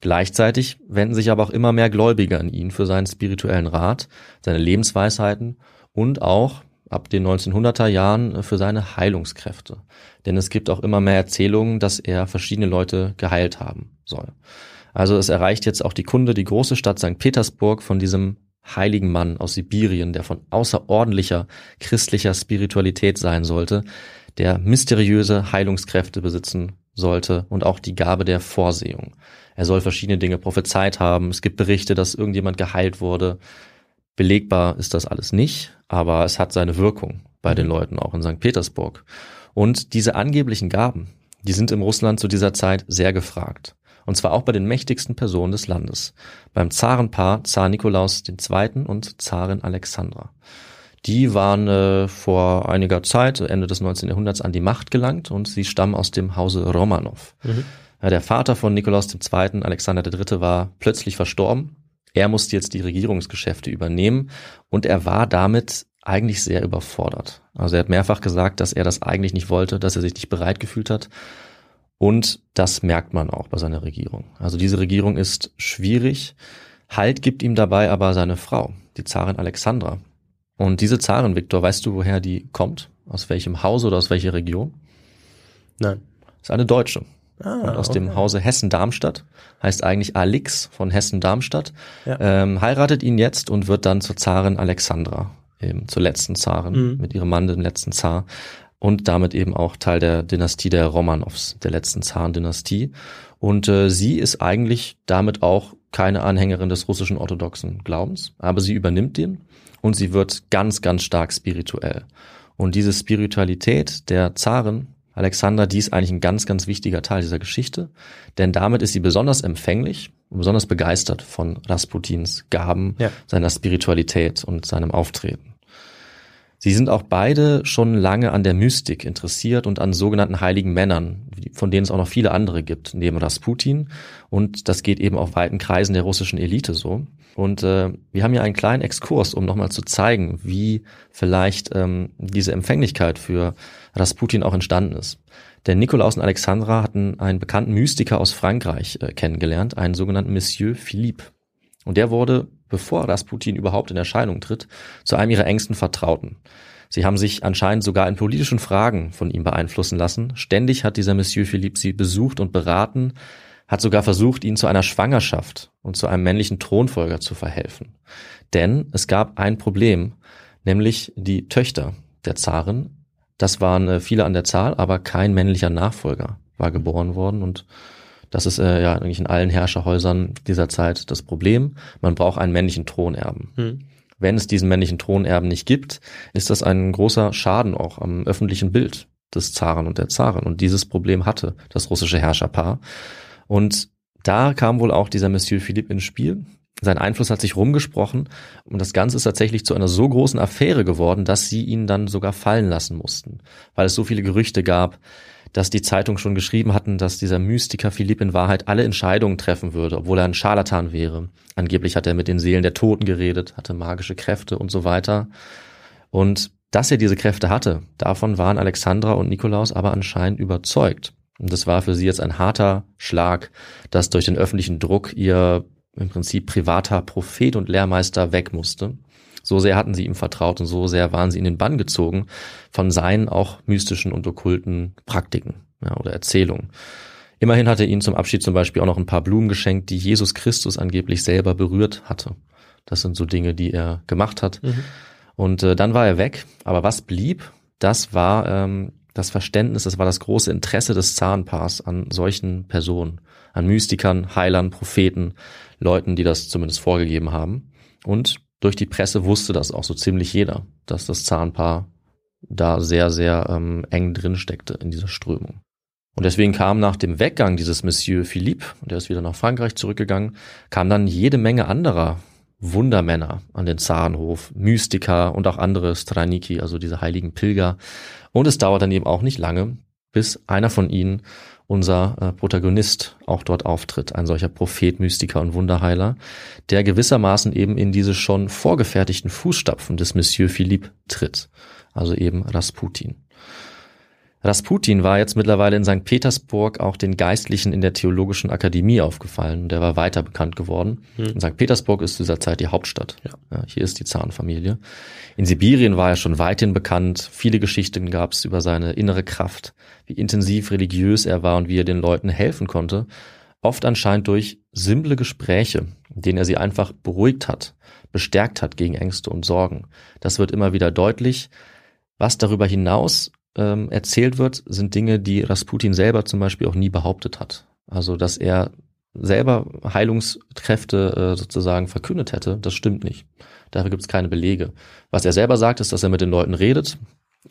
Gleichzeitig wenden sich aber auch immer mehr Gläubige an ihn für seinen spirituellen Rat, seine Lebensweisheiten und auch ab den 1900er Jahren für seine Heilungskräfte. Denn es gibt auch immer mehr Erzählungen, dass er verschiedene Leute geheilt haben soll. Also es erreicht jetzt auch die Kunde, die große Stadt St. Petersburg von diesem heiligen Mann aus Sibirien, der von außerordentlicher christlicher Spiritualität sein sollte, der mysteriöse Heilungskräfte besitzen sollte und auch die Gabe der Vorsehung. Er soll verschiedene Dinge prophezeit haben. Es gibt Berichte, dass irgendjemand geheilt wurde. Belegbar ist das alles nicht, aber es hat seine Wirkung bei den Leuten auch in St. Petersburg. Und diese angeblichen Gaben, die sind im Russland zu dieser Zeit sehr gefragt. Und zwar auch bei den mächtigsten Personen des Landes. Beim Zarenpaar Zar Nikolaus II. und Zarin Alexandra. Die waren äh, vor einiger Zeit, Ende des 19. Jahrhunderts, an die Macht gelangt und sie stammen aus dem Hause Romanov. Ja, der Vater von Nikolaus II., Alexander III., war plötzlich verstorben. Er musste jetzt die Regierungsgeschäfte übernehmen und er war damit eigentlich sehr überfordert. Also er hat mehrfach gesagt, dass er das eigentlich nicht wollte, dass er sich nicht bereit gefühlt hat. Und das merkt man auch bei seiner Regierung. Also diese Regierung ist schwierig. Halt gibt ihm dabei aber seine Frau, die Zarin Alexandra. Und diese Zarin, Viktor, weißt du, woher die kommt? Aus welchem Hause oder aus welcher Region? Nein. ist eine Deutsche. Ah, und aus okay. dem Hause Hessen-Darmstadt, heißt eigentlich Alix von Hessen-Darmstadt, Ja. ähm, heiratet ihn jetzt und wird dann zur Zarin Alexandra, eben zur letzten Zarin, Mhm. mit ihrem Mann, dem letzten Zar, und damit eben auch Teil der Dynastie der Romanows, der letzten Zaren-Dynastie. Und äh, sie ist eigentlich damit auch keine Anhängerin des russischen orthodoxen Glaubens, aber sie übernimmt den und sie wird ganz, ganz stark spirituell. Und diese Spiritualität der Zaren Alexander, die ist eigentlich ein ganz, ganz wichtiger Teil dieser Geschichte, denn damit ist sie besonders empfänglich besonders begeistert von Rasputins Gaben, Ja. seiner Spiritualität und seinem Auftreten. Sie sind auch beide schon lange an der Mystik interessiert und an sogenannten heiligen Männern, von denen es auch noch viele andere gibt, neben Rasputin. Und das geht eben auch weiten Kreisen der russischen Elite so. Und äh, wir haben hier einen kleinen Exkurs, um nochmal zu zeigen, wie vielleicht ähm, diese Empfänglichkeit für Rasputin auch entstanden ist. Denn Nikolaus und Alexandra hatten einen bekannten Mystiker aus Frankreich äh, kennengelernt, einen sogenannten Monsieur Philippe. Und der wurde, bevor Rasputin überhaupt in Erscheinung tritt, zu einem ihrer engsten Vertrauten. Sie haben sich anscheinend sogar in politischen Fragen von ihm beeinflussen lassen. Ständig hat dieser Monsieur Philippe sie besucht und beraten, hat sogar versucht, ihn zu einer Schwangerschaft und zu einem männlichen Thronfolger zu verhelfen. Denn es gab ein Problem, nämlich die Töchter der Zarin. Das waren äh, viele an der Zahl, aber kein männlicher Nachfolger war geboren worden und das ist äh, ja eigentlich in allen Herrscherhäusern dieser Zeit das Problem. Man braucht einen männlichen Thronerben. Hm. Wenn es diesen männlichen Thronerben nicht gibt, ist das ein großer Schaden auch am öffentlichen Bild des Zaren und der Zarin. Und dieses Problem hatte das russische Herrscherpaar. Und da kam wohl auch dieser Monsieur Philippe ins Spiel. Sein Einfluss hat sich rumgesprochen und das Ganze ist tatsächlich zu einer so großen Affäre geworden, dass sie ihn dann sogar fallen lassen mussten, weil es so viele Gerüchte gab, dass die Zeitung schon geschrieben hatten, dass dieser Mystiker Philipp in Wahrheit alle Entscheidungen treffen würde, obwohl er ein Scharlatan wäre. Angeblich hat er mit den Seelen der Toten geredet, hatte magische Kräfte und so weiter. Und dass er diese Kräfte hatte, davon waren Alexandra und Nikolaus aber anscheinend überzeugt. Und das war für sie jetzt ein harter Schlag, dass durch den öffentlichen Druck ihr im Prinzip privater Prophet und Lehrmeister weg musste. So sehr hatten sie ihm vertraut und so sehr waren sie in den Bann gezogen von seinen auch mystischen und okkulten Praktiken ja, oder Erzählungen. Immerhin hat er ihnen zum Abschied zum Beispiel auch noch ein paar Blumen geschenkt, die Jesus Christus angeblich selber berührt hatte. Das sind so Dinge, die er gemacht hat. Mhm. Und äh, dann war er weg. Aber was blieb, das war ähm, das Verständnis, das war das große Interesse des Zarenpaars an solchen Personen, an Mystikern, Heilern, Propheten, Leuten, die das zumindest vorgegeben haben. Und durch die Presse wusste das auch so ziemlich jeder, dass das Zarenpaar da sehr, sehr ähm, eng drin steckte in dieser Strömung. Und deswegen kam nach dem Weggang dieses Monsieur Philippe, der ist wieder nach Frankreich zurückgegangen, kam dann jede Menge anderer Wundermänner an den Zarenhof, Mystiker und auch andere Straniki, also diese heiligen Pilger. Und es dauert dann eben auch nicht lange, bis einer von ihnen, unser äh, Protagonist, auch dort auftritt. Ein solcher Prophet, Mystiker und Wunderheiler, der gewissermaßen eben in diese schon vorgefertigten Fußstapfen des Monsieur Philippe tritt. Also eben Rasputin. Rasputin war jetzt mittlerweile in St. Petersburg auch den Geistlichen in der Theologischen Akademie aufgefallen. Der war weiter bekannt geworden. In St. Petersburg ist zu dieser Zeit die Hauptstadt. Ja. hier ist die Zarenfamilie. In Sibirien war er schon weithin bekannt. Viele Geschichten gab es über seine innere Kraft, wie intensiv religiös er war und wie er den Leuten helfen konnte. Oft anscheinend durch simple Gespräche, in denen er sie einfach beruhigt hat, bestärkt hat gegen Ängste und Sorgen. Das wird immer wieder deutlich. Was darüber hinaus ähm, erzählt wird, sind Dinge, die Rasputin selber zum Beispiel auch nie behauptet hat. Also, dass er selber Heilungskräfte äh, sozusagen verkündet hätte, das stimmt nicht. Dafür gibt es keine Belege. Was er selber sagt, ist, dass er mit den Leuten redet,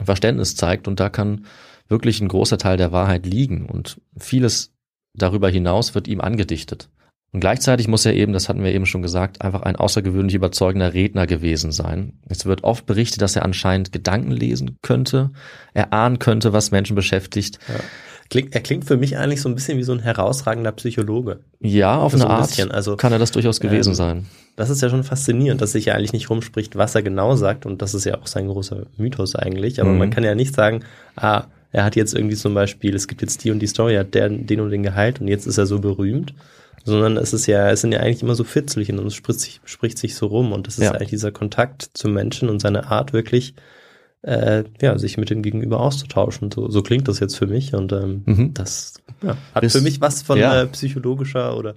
Verständnis zeigt und da kann wirklich ein großer Teil der Wahrheit liegen und vieles darüber hinaus wird ihm angedichtet. Und gleichzeitig muss er eben, das hatten wir eben schon gesagt, einfach ein außergewöhnlich überzeugender Redner gewesen sein. Es wird oft berichtet, dass er anscheinend Gedanken lesen könnte, erahnen könnte, was Menschen beschäftigt. Ja. Klingt, er klingt für mich eigentlich so ein bisschen wie so ein herausragender Psychologe. Ja, auf So eine ein Art bisschen, also, kann er das durchaus gewesen ähm, sein. Das ist ja schon faszinierend, dass sich ja eigentlich nicht rumspricht, was er genau sagt. Und das ist ja auch sein großer Mythos eigentlich. Aber Mhm. man kann ja nicht sagen, ah, er hat jetzt irgendwie zum Beispiel, es gibt jetzt die und die Story, er hat den und den geheilt und jetzt ist er so berühmt. Sondern es ist ja, es sind ja eigentlich immer so Fitzelchen und es spricht sich, spricht sich so rum. Und das ist Ja. eigentlich dieser Kontakt zum Menschen und seine Art wirklich, äh, ja, sich mit dem Gegenüber auszutauschen. So, so klingt das jetzt für mich. Und ähm, Mhm. das ja, hat Bis- für mich was von ja. äh, psychologischer oder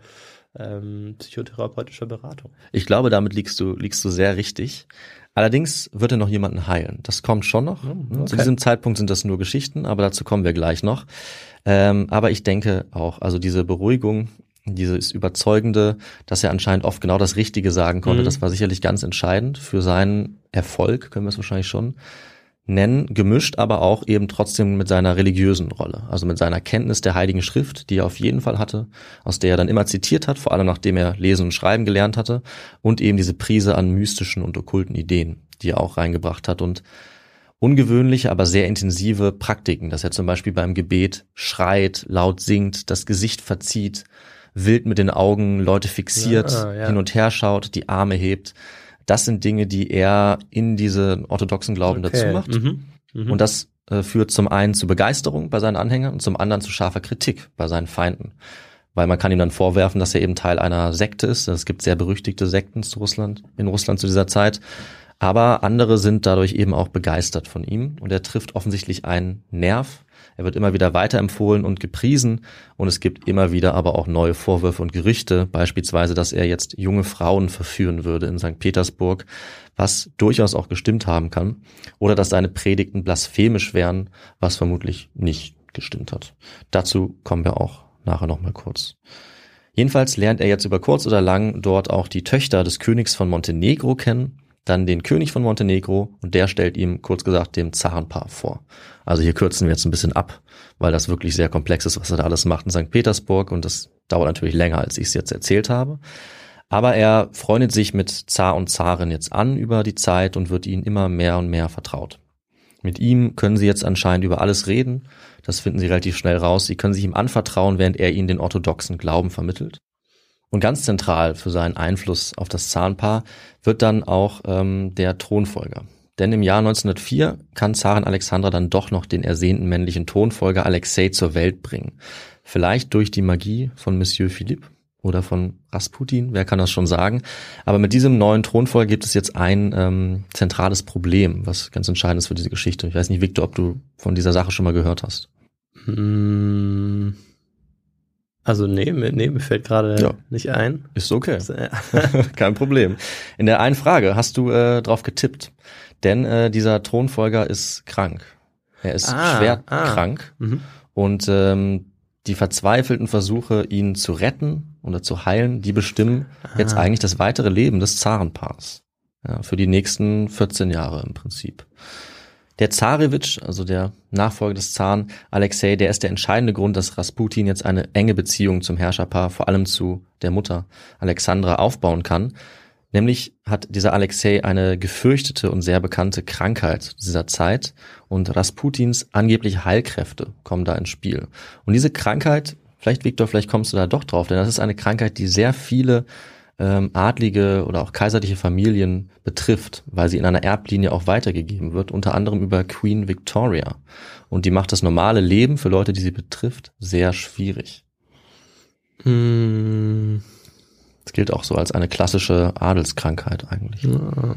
ähm, psychotherapeutischer Beratung. Ich glaube, damit liegst du, liegst du sehr richtig. Allerdings wird er noch jemanden heilen. Das kommt schon noch. Zu okay. diesem Zeitpunkt sind das nur Geschichten, aber dazu kommen wir gleich noch. Ähm, aber ich denke auch, also diese Beruhigung, dieses Überzeugende, dass er anscheinend oft genau das Richtige sagen konnte, Mhm. das war sicherlich ganz entscheidend für seinen Erfolg, können wir es wahrscheinlich schon nennen, gemischt aber auch eben trotzdem mit seiner religiösen Rolle, also mit seiner Kenntnis der Heiligen Schrift, die er auf jeden Fall hatte, aus der er dann immer zitiert hat, vor allem nachdem er Lesen und Schreiben gelernt hatte und eben diese Prise an mystischen und okkulten Ideen, die er auch reingebracht hat und ungewöhnliche, aber sehr intensive Praktiken, dass er zum Beispiel beim Gebet schreit, laut singt, das Gesicht verzieht, wild mit den Augen Leute fixiert, Ja, ja. hin und her schaut, die Arme hebt. Das sind Dinge, die er in diese orthodoxen Glauben dazu macht. Mhm. Mhm. Und das äh, führt zum einen zu Begeisterung bei seinen Anhängern und zum anderen zu scharfer Kritik bei seinen Feinden. Weil man kann ihm dann vorwerfen, dass er eben Teil einer Sekte ist. Es gibt sehr berüchtigte Sekten zu Russland, in Russland zu dieser Zeit. Aber andere sind dadurch eben auch begeistert von ihm und er trifft offensichtlich einen Nerv. Er wird immer wieder weiterempfohlen und gepriesen und es gibt immer wieder aber auch neue Vorwürfe und Gerüchte, beispielsweise, dass er jetzt junge Frauen verführen würde in St. Petersburg, was durchaus auch gestimmt haben kann, oder dass seine Predigten blasphemisch wären, was vermutlich nicht gestimmt hat. Dazu kommen wir auch nachher nochmal kurz. Jedenfalls lernt er jetzt über kurz oder lang dort auch die Töchter des Königs von Montenegro kennen, dann den König von Montenegro und der stellt ihm kurz gesagt dem Zarenpaar vor. Also hier kürzen wir jetzt ein bisschen ab, weil das wirklich sehr komplex ist, was er da alles macht in St. Petersburg und das dauert natürlich länger, als ich es jetzt erzählt habe. Aber er freundet sich mit Zar und Zarin jetzt an über die Zeit und wird ihnen immer mehr und mehr vertraut. Mit ihm können sie jetzt anscheinend über alles reden. Das finden sie relativ schnell raus. Sie können sich ihm anvertrauen, während er ihnen den orthodoxen Glauben vermittelt. Und ganz zentral für seinen Einfluss auf das Zarenpaar wird dann auch ähm, der Thronfolger. Denn im Jahr 1904 kann Zarin Alexandra dann doch noch den ersehnten männlichen Thronfolger Alexei zur Welt bringen. Vielleicht durch die Magie von Monsieur Philippe oder von Rasputin, wer kann das schon sagen. Aber mit diesem neuen Thronfolger gibt es jetzt ein ähm, zentrales Problem, was ganz entscheidend ist für diese Geschichte. Ich weiß nicht, Victor, ob du von dieser Sache schon mal gehört hast. Mm, Also nee, mir, nee, mir fällt gerade Ja. nicht ein. Ist okay. Kein Problem. In der einen Frage hast du äh, drauf getippt, denn äh, dieser Thronfolger ist krank. Er ist Ah, schwer ah. krank mhm. und ähm, die verzweifelten Versuche, ihn zu retten oder zu heilen, die bestimmen jetzt Ah. eigentlich das weitere Leben des Zarenpaars. Ja, für die nächsten 14 Jahre im Prinzip. Der Zarewitsch, also der Nachfolger des Zaren, Alexei, der ist der entscheidende Grund, dass Rasputin jetzt eine enge Beziehung zum Herrscherpaar, vor allem zu der Mutter Alexandra, aufbauen kann. Nämlich hat dieser Alexei eine gefürchtete und sehr bekannte Krankheit dieser Zeit und Rasputins angebliche Heilkräfte kommen da ins Spiel. Und diese Krankheit, vielleicht Viktor, vielleicht kommst du da doch drauf, denn das ist eine Krankheit, die sehr viele ähm, adlige oder auch kaiserliche Familien betrifft, weil sie in einer Erblinie auch weitergegeben wird, unter anderem über Queen Victoria. Und die macht das normale Leben für Leute, die sie betrifft, sehr schwierig. Mm, Das gilt auch so als eine klassische Adelskrankheit eigentlich. ja.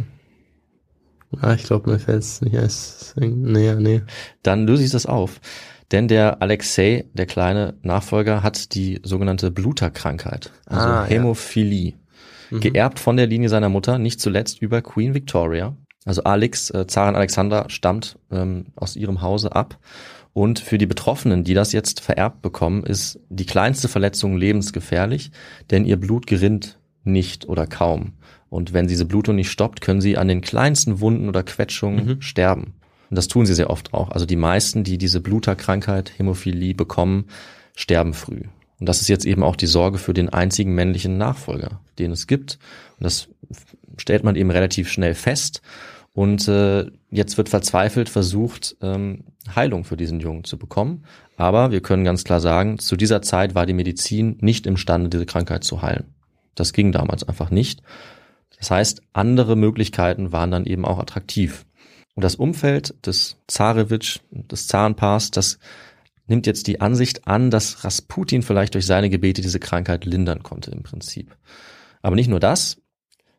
Ah, ich glaube, mir fällt es nicht erst. Nee, nee. Dann löse ich das auf. Denn der Alexei, der kleine Nachfolger, hat die sogenannte Bluterkrankheit, also Ah, ja. Mhm. Geerbt von der Linie seiner Mutter, nicht zuletzt über Queen Victoria. Also Alex, äh, Zarin Alexander, stammt ähm, aus ihrem Hause ab. Und für die Betroffenen, die das jetzt vererbt bekommen, ist die kleinste Verletzung lebensgefährlich, denn ihr Blut gerinnt nicht oder kaum. Und wenn diese Blutung nicht stoppt, können sie an den kleinsten Wunden oder Quetschungen Mhm. sterben. Und das tun sie sehr oft auch. Also die meisten, die diese Bluterkrankheit, Hämophilie bekommen, sterben früh. Und das ist jetzt eben auch die Sorge für den einzigen männlichen Nachfolger, den es gibt. Und das stellt man eben relativ schnell fest. Und äh, jetzt wird verzweifelt versucht, ähm, Heilung für diesen Jungen zu bekommen. Aber wir können ganz klar sagen, zu dieser Zeit war die Medizin nicht imstande, diese Krankheit zu heilen. Das ging damals einfach nicht. Das heißt, andere Möglichkeiten waren dann eben auch attraktiv. Und das Umfeld des Zarewitsch, des Zarenpaars, das nimmt jetzt die Ansicht an, dass Rasputin vielleicht durch seine Gebete diese Krankheit lindern konnte im Prinzip. Aber nicht nur das.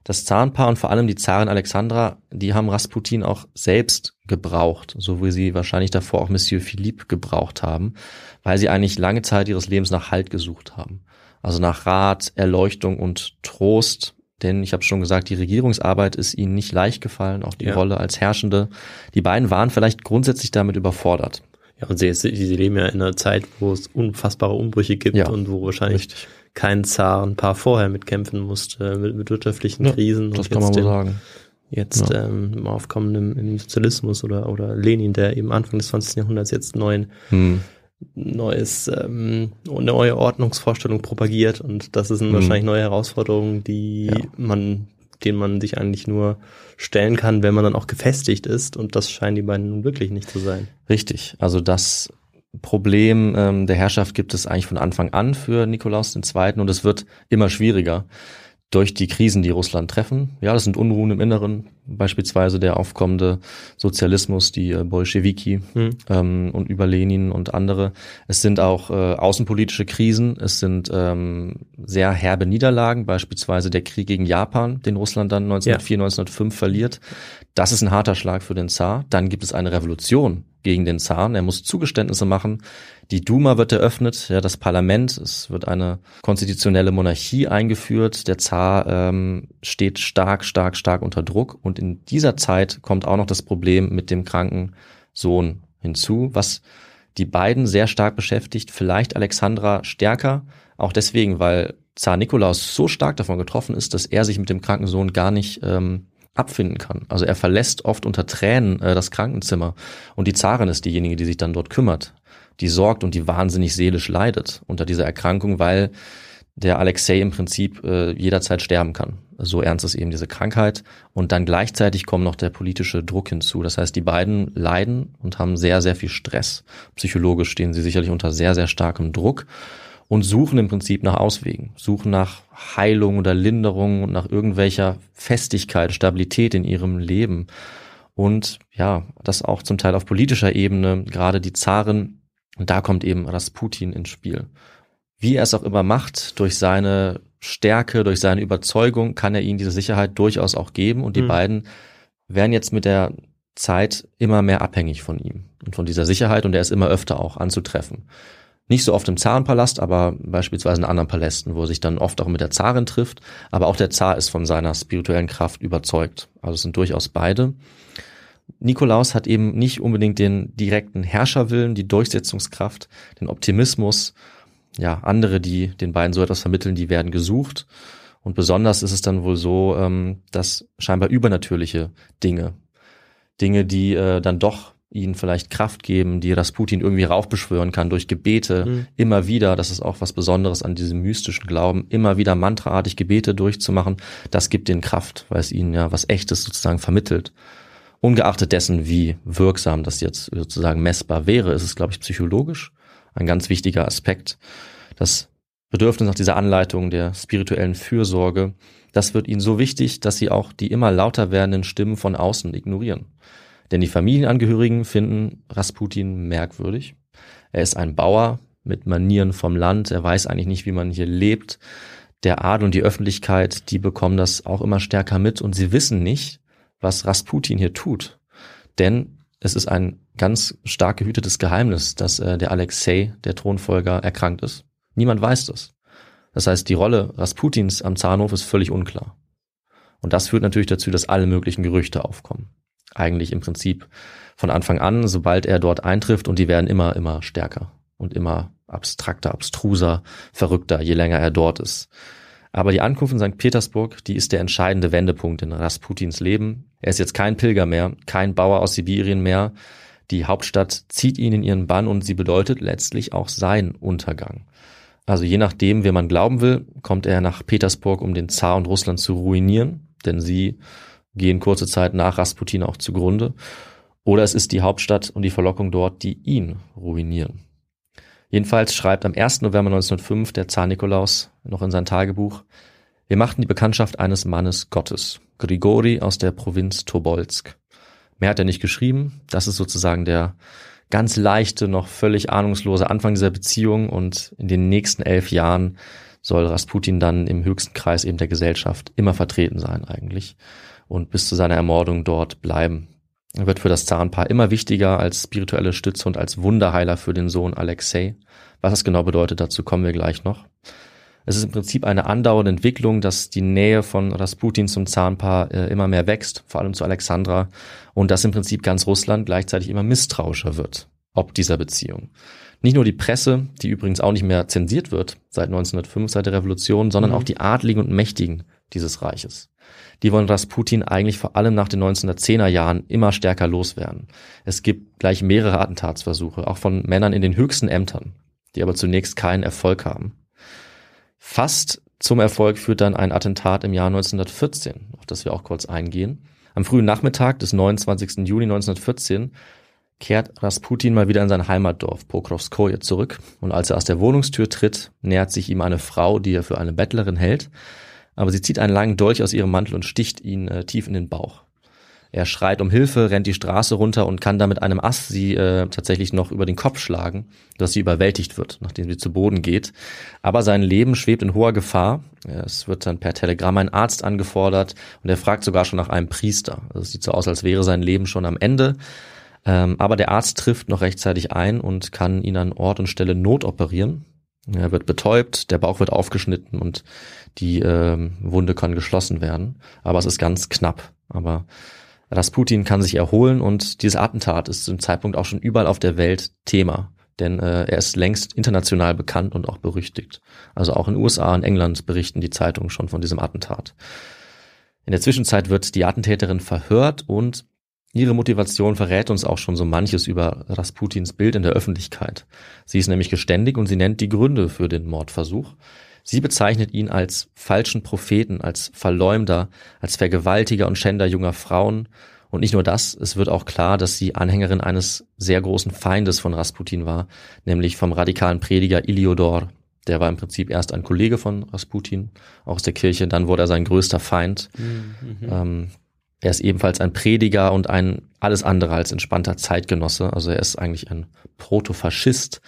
Das Zarenpaar und vor allem die Zarin Alexandra, die haben Rasputin auch selbst gebraucht, so wie sie wahrscheinlich davor auch Monsieur Philippe gebraucht haben, weil sie eigentlich lange Zeit ihres Lebens nach Halt gesucht haben. Also nach Rat, Erleuchtung und Trost, denn ich habe schon gesagt, die Regierungsarbeit ist ihnen nicht leicht gefallen, auch die Ja. Rolle als Herrschende. Die beiden waren vielleicht grundsätzlich damit überfordert. Ja, und sie, sie, leben ja in einer Zeit, wo es unfassbare Umbrüche gibt Ja, und wo wahrscheinlich Richtig. kein Zar ein paar vorher mitkämpfen musste mit, mit wirtschaftlichen Ja, Krisen Das und kann man jetzt wohl sagen. Jetzt Ja. ähm, im aufkommenden im Sozialismus oder, oder Lenin, der eben Anfang des 20. Jahrhunderts jetzt neuen Hm. neues, ähm, neue Ordnungsvorstellung propagiert und das sind Mhm. wahrscheinlich neue Herausforderungen, die Ja. man, denen man sich eigentlich nur stellen kann, wenn man dann auch gefestigt ist und das scheinen die beiden nun wirklich nicht zu sein. Richtig. Also das Problem ähm, der Herrschaft gibt es eigentlich von Anfang an für Nikolaus II. und es wird immer schwieriger durch die Krisen, die Russland treffen. Ja, das sind Unruhen im Inneren, beispielsweise der aufkommende Sozialismus, die äh, Bolschewiki Hm. ähm, und über Lenin und andere. Es sind auch äh, außenpolitische Krisen, es sind ähm, sehr herbe Niederlagen, beispielsweise der Krieg gegen Japan, den Russland dann 1904, 1905 verliert. Das ist ein harter Schlag für den Zar. Dann gibt es eine Revolution gegen den Zaren. Er muss Zugeständnisse machen. Die Duma wird eröffnet, ja, das Parlament. Es wird eine konstitutionelle Monarchie eingeführt. Der Zar ähm, steht stark, stark, stark unter Druck. Und in dieser Zeit kommt auch noch das Problem mit dem kranken Sohn hinzu, was die beiden sehr stark beschäftigt. Vielleicht Alexandra stärker, auch deswegen, weil Zar Nikolaus so stark davon getroffen ist, dass er sich mit dem kranken Sohn gar nicht ähm, abfinden kann. Also er verlässt oft unter Tränen äh, das Krankenzimmer und die Zarin ist diejenige, die sich dann dort kümmert, die sorgt und die wahnsinnig seelisch leidet unter dieser Erkrankung, weil der Alexei im Prinzip äh, jederzeit sterben kann. So ernst ist eben diese Krankheit. Und dann gleichzeitig kommt noch der politische Druck hinzu. Das heißt, die beiden leiden und haben sehr, sehr viel Stress. Psychologisch stehen sie sicherlich unter sehr, sehr starkem Druck und suchen im Prinzip nach Auswegen, suchen nach Heilung oder Linderung und nach irgendwelcher Festigkeit, Stabilität in ihrem Leben. Und ja, das auch zum Teil auf politischer Ebene, gerade die Zaren, und da kommt eben Rasputin ins Spiel. Wie er es auch immer macht, durch seine Stärke, durch seine Überzeugung, kann er ihnen diese Sicherheit durchaus auch geben. Und die Mhm. beiden werden jetzt mit der Zeit immer mehr abhängig von ihm und von dieser Sicherheit und er ist immer öfter auch anzutreffen. Nicht so oft im Zarenpalast, aber beispielsweise in anderen Palästen, wo er sich dann oft auch mit der Zarin trifft. Aber auch der Zar ist von seiner spirituellen Kraft überzeugt. Also es sind durchaus beide. Nikolaus hat eben nicht unbedingt den direkten Herrscherwillen, die Durchsetzungskraft, den Optimismus. Ja, andere, die den beiden so etwas vermitteln, die werden gesucht. Und besonders ist es dann wohl so, ähm, dass scheinbar übernatürliche Dinge, Dinge, die äh, dann doch ihnen vielleicht Kraft geben, die Rasputin irgendwie raufbeschwören kann durch Gebete, Mhm. immer wieder, das ist auch was Besonderes an diesem mystischen Glauben, immer wieder mantraartig Gebete durchzumachen, das gibt ihnen Kraft, weil es ihnen ja was Echtes sozusagen vermittelt. Ungeachtet dessen, wie wirksam das jetzt sozusagen messbar wäre, ist es, glaube ich, psychologisch ein ganz wichtiger Aspekt. Das Bedürfnis nach dieser Anleitung der spirituellen Fürsorge, das wird ihnen so wichtig, dass sie auch die immer lauter werdenden Stimmen von außen ignorieren. Denn die Familienangehörigen finden Rasputin merkwürdig. Er ist ein Bauer mit Manieren vom Land. Er weiß eigentlich nicht, wie man hier lebt. Der Adel und die Öffentlichkeit, die bekommen das auch immer stärker mit und sie wissen nicht, was Rasputin hier tut. Denn es ist ein ganz stark gehütetes Geheimnis, dass äh, der Alexei, der Thronfolger, erkrankt ist. Niemand weiß das. Das heißt, die Rolle Rasputins am Zahnhof ist völlig unklar. Und das führt natürlich dazu, dass alle möglichen Gerüchte aufkommen. Eigentlich im Prinzip von Anfang an, sobald er dort eintrifft und die werden immer, immer stärker und immer abstrakter, abstruser, verrückter, je länger er dort ist. Aber die Ankunft in St. Petersburg, die ist der entscheidende Wendepunkt in Rasputins Leben. Er ist jetzt kein Pilger mehr, kein Bauer aus Sibirien mehr. Die Hauptstadt zieht ihn in ihren Bann und sie bedeutet letztlich auch sein Untergang. Also je nachdem, wer man glauben will, kommt er nach Petersburg, um den Zar und Russland zu ruinieren, denn sie gehen kurze Zeit nach Rasputin auch zugrunde. Oder es ist die Hauptstadt und die Verlockung dort, die ihn ruinieren. Jedenfalls schreibt am 1. November 1905 der Zar Nikolaus noch in sein Tagebuch, wir machten die Bekanntschaft eines Mannes Gottes, Grigori aus der Provinz Tobolsk. Mehr hat er nicht geschrieben, das ist sozusagen der ganz leichte, noch völlig ahnungslose Anfang dieser Beziehung und in den nächsten elf Jahren soll Rasputin dann im höchsten Kreis eben der Gesellschaft immer vertreten sein eigentlich und bis zu seiner Ermordung dort bleiben. Er wird für das Zarenpaar immer wichtiger als spirituelle Stütze und als Wunderheiler für den Sohn Alexei. Was das genau bedeutet, dazu kommen wir gleich noch. Es ist im Prinzip eine andauernde Entwicklung, dass die Nähe von Rasputin zum Zahnpaar äh, immer mehr wächst, vor allem zu Alexandra, und dass im Prinzip ganz Russland gleichzeitig immer misstrauischer wird, ob dieser Beziehung. Nicht nur die Presse, die übrigens auch nicht mehr zensiert wird seit 1905, seit der Revolution, sondern Mhm. auch die Adligen und Mächtigen dieses Reiches. Die wollen Rasputin eigentlich vor allem nach den 1910er Jahren immer stärker loswerden. Es gibt gleich mehrere Attentatsversuche, auch von Männern in den höchsten Ämtern, die aber zunächst keinen Erfolg haben. Fast zum Erfolg führt dann ein Attentat im Jahr 1914, auf das wir auch kurz eingehen. Am frühen Nachmittag des 29. Juli 1914 kehrt Rasputin mal wieder in sein Heimatdorf Pokrovskoje zurück und als er aus der Wohnungstür tritt, nähert sich ihm eine Frau, die er für eine Bettlerin hält, aber sie zieht einen langen Dolch aus ihrem Mantel und sticht ihn äh, tief in den Bauch. Er schreit um Hilfe, rennt die Straße runter und kann da mit einem Ast sie äh, tatsächlich noch über den Kopf schlagen, dass sie überwältigt wird, nachdem sie zu Boden geht. Aber sein Leben schwebt in hoher Gefahr. Es wird dann per Telegramm ein Arzt angefordert und er fragt sogar schon nach einem Priester. Also es sieht so aus, als wäre sein Leben schon am Ende. Ähm, aber der Arzt trifft noch rechtzeitig ein und kann ihn an Ort und Stelle notoperieren. Er wird betäubt, der Bauch wird aufgeschnitten und die äh, Wunde kann geschlossen werden. Aber es ist ganz knapp. Aber Rasputin kann sich erholen und dieses Attentat ist zum Zeitpunkt auch schon überall auf der Welt Thema. Denn äh, er ist längst international bekannt und auch berüchtigt. Also auch in USA und England berichten die Zeitungen schon von diesem Attentat. In der Zwischenzeit wird die Attentäterin verhört und Ihre Motivation verrät uns auch schon so manches über Rasputins Bild in der Öffentlichkeit. Sie ist nämlich geständig und sie nennt die Gründe für den Mordversuch. Sie bezeichnet ihn als falschen Propheten, als Verleumder, als Vergewaltiger und Schänder junger Frauen. Und nicht nur das, es wird auch klar, dass sie Anhängerin eines sehr großen Feindes von Rasputin war, nämlich vom radikalen Prediger Iliodor. Der war im Prinzip erst ein Kollege von Rasputin aus der Kirche, dann wurde er sein größter Feind. Mhm. Ähm, er ist ebenfalls ein Prediger und ein alles andere als entspannter Zeitgenosse. Also er ist eigentlich ein Protofaschist,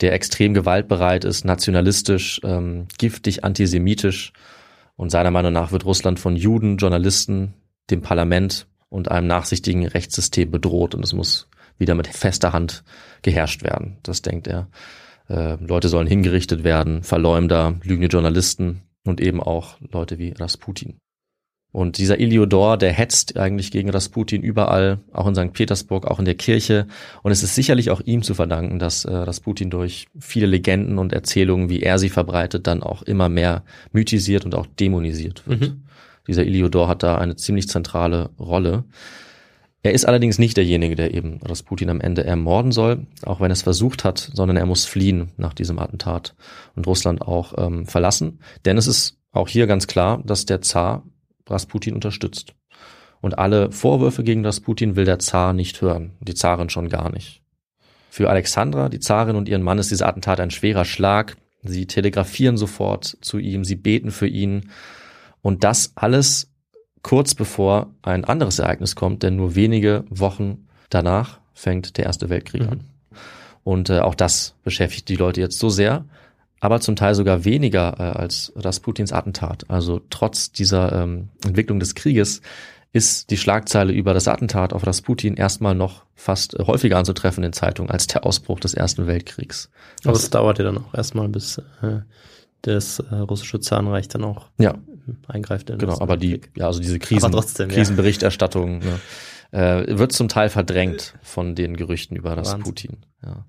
der extrem gewaltbereit ist, nationalistisch, ähm, giftig, antisemitisch. Und seiner Meinung nach wird Russland von Juden, Journalisten, dem Parlament und einem nachsichtigen Rechtssystem bedroht. Und es muss wieder mit fester Hand geherrscht werden. Das denkt er. Äh, Leute sollen hingerichtet werden, Verleumder, lügende Journalisten und eben auch Leute wie Rasputin. Und dieser Iliodor, der hetzt eigentlich gegen Rasputin überall, auch in St. Petersburg, auch in der Kirche. Und es ist sicherlich auch ihm zu verdanken, dass äh, Rasputin durch viele Legenden und Erzählungen, wie er sie verbreitet, dann auch immer mehr mythisiert und auch dämonisiert wird. Mhm. Dieser Iliodor hat da eine ziemlich zentrale Rolle. Er ist allerdings nicht derjenige, der eben Rasputin am Ende ermorden soll, auch wenn er es versucht hat, sondern er muss fliehen nach diesem Attentat und Russland auch ähm, verlassen. Denn es ist auch hier ganz klar, dass der Zar Rasputin unterstützt. Und alle Vorwürfe gegen Rasputin will der Zar nicht hören, die Zarin schon gar nicht. Für Alexandra, die Zarin und ihren Mann ist dieser Attentat ein schwerer Schlag. Sie telegrafieren sofort zu ihm, sie beten für ihn. Und das alles kurz bevor ein anderes Ereignis kommt, denn nur wenige Wochen danach fängt der Erste Weltkrieg mhm. an. Und äh, auch das beschäftigt die Leute jetzt so sehr, aber zum Teil sogar weniger äh, als Rasputins Attentat. Also trotz dieser ähm, Entwicklung des Krieges ist die Schlagzeile über das Attentat auf Rasputin erstmal noch fast äh, häufiger anzutreffen in Zeitungen als der Ausbruch des Ersten Weltkriegs. Aber es dauert ja dann auch erstmal, bis äh, das äh, russische Zahnreich dann auch ja. eingreift. In genau, aber die, ja, also diese Krisen, trotzdem, Krisenberichterstattung ne, äh, wird zum Teil verdrängt von den Gerüchten über Rasputin. Ja.